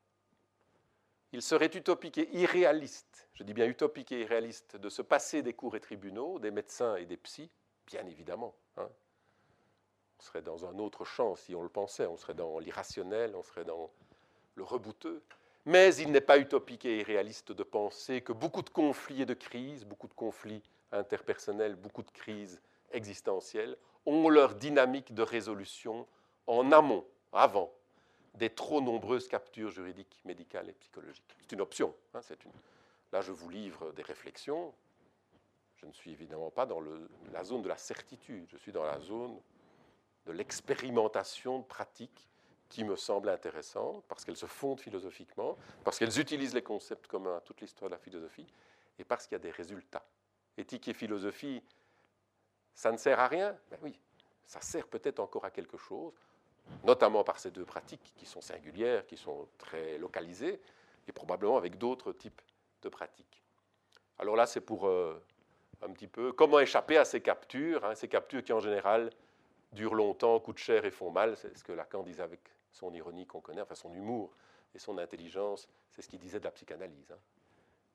Il serait utopique et irréaliste, je dis bien utopique et irréaliste, de se passer des cours et tribunaux, des médecins et des psys, bien évidemment. Hein, on serait dans un autre champ si on le pensait, on serait dans l'irrationnel, on serait dans le rebouteux. Mais il n'est pas utopique et irréaliste de penser que beaucoup de conflits et de crises, beaucoup de conflits interpersonnels, beaucoup de crises existentielles, ont leur dynamique de résolution en amont, avant, des trop nombreuses captures juridiques, médicales et psychologiques. C'est une option. Hein. Là, je vous livre des réflexions. Je ne suis évidemment pas dans la zone de la certitude, je suis dans la zone de l'expérimentation de pratiques qui me semblent intéressantes, parce qu'elles se fondent philosophiquement, parce qu'elles utilisent les concepts communs à toute l'histoire de la philosophie, et parce qu'il y a des résultats. Éthique et philosophie, ça ne sert à rien Ben oui, ça sert peut-être encore à quelque chose, notamment par ces deux pratiques qui sont singulières, qui sont très localisées, et probablement avec d'autres types de pratiques. Alors là, c'est pour euh, un petit peu comment échapper à ces captures, hein, ces captures qui en général durent longtemps, coûtent cher et font mal. C'est ce que Lacan disait avec son ironie qu'on connaît, enfin son humour et son intelligence. C'est ce qu'il disait de la psychanalyse. Hein.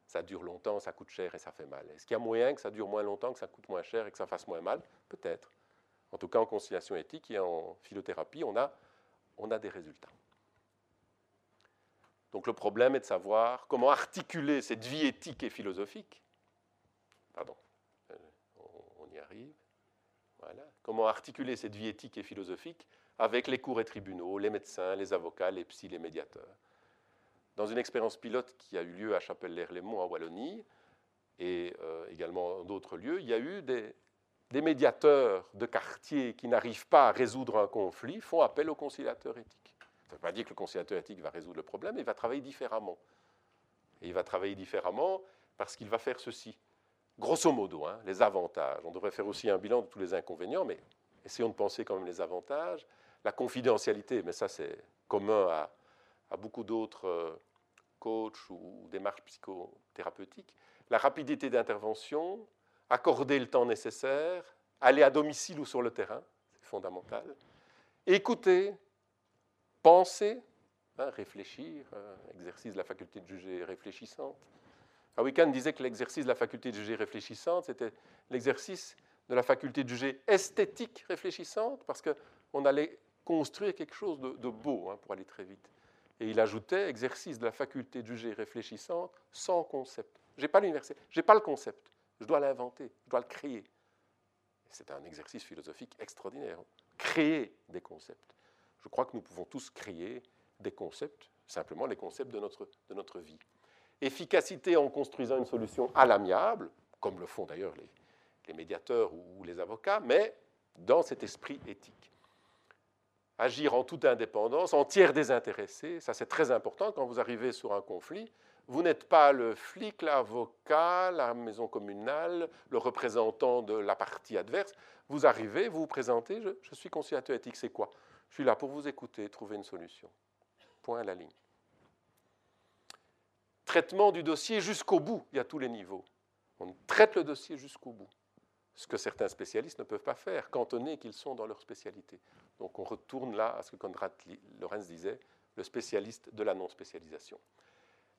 Ça dure longtemps, ça coûte cher et ça fait mal. Est-ce qu'il y a moyen que ça dure moins longtemps, que ça coûte moins cher et que ça fasse moins mal? Peut-être. En tout cas, en conciliation éthique et en philothérapie, on a, on a des résultats. Donc le problème est de savoir comment articuler cette vie éthique et philosophique. Pardon, euh, on y arrive. Comment articuler cette vie éthique et philosophique avec les cours et tribunaux, les médecins, les avocats, les psys, les médiateurs. Dans une expérience pilote qui a eu lieu à Chapelle-l'Air-les-Monts en Wallonie et euh, également d'autres lieux, il y a eu des, des médiateurs de quartier qui n'arrivent pas à résoudre un conflit, font appel au conciliateur éthique. Ça ne veut pas dire que le conciliateur éthique va résoudre le problème, il va travailler différemment. Et il va travailler différemment parce qu'il va faire ceci grosso modo, hein, les avantages. On devrait faire aussi un bilan de tous les inconvénients, mais essayons de penser quand même les avantages. La confidentialité, mais ça c'est commun à, beaucoup d'autres euh, coachs ou démarches psychothérapeutiques. La rapidité d'intervention, accorder le temps nécessaire, aller à domicile ou sur le terrain, c'est fondamental. Écouter, penser, hein, réfléchir, euh, exercice de la faculté de juger réfléchissante, Awikan disait que l'exercice de la faculté de juger réfléchissante, c'était l'exercice de la faculté de juger esthétique réfléchissante, parce qu'on allait construire quelque chose de, beau, hein, pour aller très vite. Et il ajoutait exercice de la faculté de juger réfléchissante sans concept. Je n'ai pas l'université, je n'ai pas le concept. Je dois l'inventer, je dois le créer. C'est un exercice philosophique extraordinaire. Créer des concepts. Je crois que nous pouvons tous créer des concepts, simplement les concepts de notre, de notre vie. Efficacité en construisant une solution à l'amiable, comme le font d'ailleurs les, médiateurs ou les avocats, mais dans cet esprit éthique. Agir en toute indépendance, en tiers désintéressé, ça c'est très important quand vous arrivez sur un conflit. Vous n'êtes pas le flic, l'avocat, la maison communale, le représentant de la partie adverse. Vous arrivez, vous vous présentez, je, suis conciliateur éthique, c'est quoi? Je suis là pour vous écouter, trouver une solution. Point à la ligne. Traitement du dossier jusqu'au bout, il y a tous les niveaux. On traite le dossier jusqu'au bout ce que certains spécialistes ne peuvent pas faire, cantonnés qu'ils sont dans leur spécialité. Donc on retourne là à ce que Konrad Lorenz disait, le spécialiste de la non-spécialisation.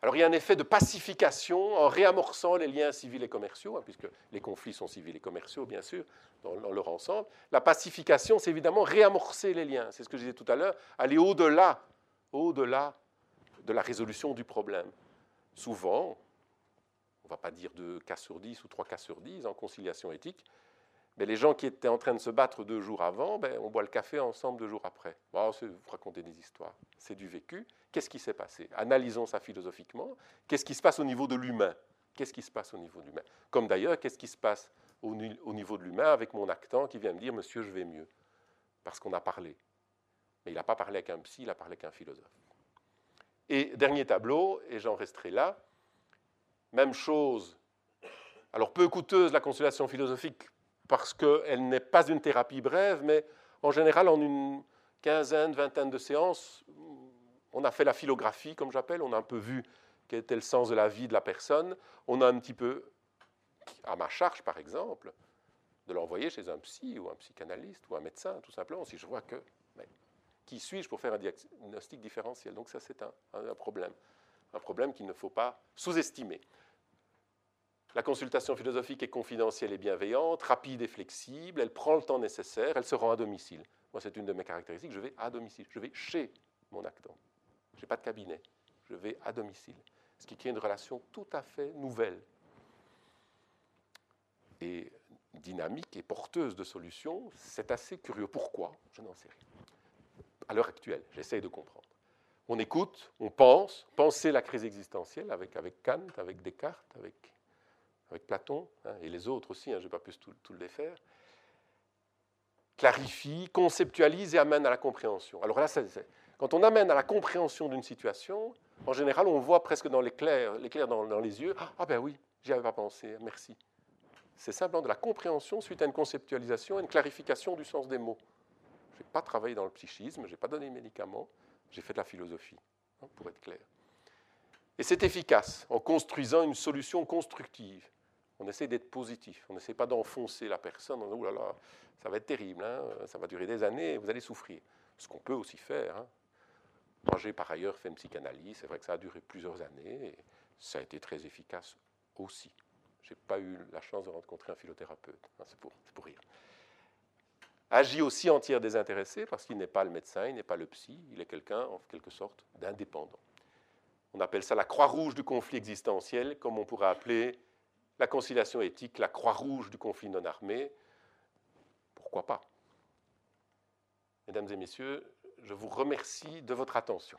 Alors il y a un effet de pacification en réamorçant les liens civils et commerciaux, hein, puisque les conflits sont civils et commerciaux, bien sûr, dans, leur ensemble. La pacification, c'est évidemment réamorcer les liens. C'est ce que je disais tout à l'heure, aller au-delà, au-delà de la résolution du problème. Souvent, on ne va pas dire deux cas sur dix ou trois cas sur dix en conciliation éthique, mais les gens qui étaient en train de se battre deux jours avant, ben, on boit le café ensemble deux jours après. Bon, vous racontez des histoires, c'est du vécu. Qu'est-ce qui s'est passé? Analysons ça philosophiquement. Qu'est-ce qui se passe au niveau de l'humain? Qu'est-ce qui se passe au niveau de l'humain? Comme d'ailleurs, qu'est-ce qui se passe au, niveau de l'humain avec mon actant qui vient me dire Monsieur, je vais mieux Parce qu'on a parlé. Mais il n'a pas parlé avec un psy, il a parlé avec un philosophe. Et dernier tableau, et j'en resterai là, même chose. Alors peu coûteuse la consultation philosophique parce qu'elle n'est pas une thérapie brève, mais en général, en une quinzaine, vingtaine de séances, on a fait la philographie, comme j'appelle, on a un peu vu quel était le sens de la vie de la personne, on a un petit peu, à ma charge par exemple, de l'envoyer chez un psy ou un psychanalyste ou un médecin, tout simplement, si je vois que, qui suis-je pour faire un diagnostic différentiel? Donc ça, c'est un problème, un problème qu'il ne faut pas sous-estimer. La consultation philosophique est confidentielle et bienveillante, rapide et flexible, elle prend le temps nécessaire, elle se rend à domicile. Moi, c'est une de mes caractéristiques, je vais à domicile, je vais chez mon actant. Je n'ai pas de cabinet, je vais à domicile. Ce qui crée une relation tout à fait nouvelle et dynamique et porteuse de solutions. C'est assez curieux. Pourquoi? Je n'en sais rien. À l'heure actuelle, j'essaye de comprendre. On écoute, on pense, penser la crise existentielle avec, avec Kant, avec Descartes, avec avec Platon, hein, et les autres aussi, hein, je n'ai pas pu tout, tout, les clarifie, conceptualise et amène à la compréhension. Alors là, quand on amène à la compréhension d'une situation, en général, on voit presque dans l'éclair, l'éclair dans, dans, les yeux, ah ben oui, j'y avais pas pensé, merci. C'est simplement de la compréhension suite à une conceptualisation et une clarification du sens des mots. Je n'ai pas travaillé dans le psychisme, je n'ai pas donné de médicaments, j'ai fait de la philosophie, hein, pour être clair. Et c'est efficace en construisant une solution constructive. On essaie d'être positif. On n'essaie pas d'enfoncer la personne en disant, là là, ça va être terrible, hein, ça va durer des années, vous allez souffrir. Ce qu'on peut aussi faire. Hein. Moi, j'ai par ailleurs fait une psychanalyse. C'est vrai que ça a duré plusieurs années et ça a été très efficace aussi. Je n'ai pas eu la chance de rencontrer un philothérapeute. C'est pour, rire. Agit aussi en tiers désintéressé parce qu'il n'est pas le médecin, il n'est pas le psy, il est quelqu'un en quelque sorte d'indépendant. On appelle ça la croix rouge du conflit existentiel, comme on pourrait appeler la conciliation éthique, la croix rouge du conflit non armé, pourquoi pas? Mesdames et messieurs, je vous remercie de votre attention.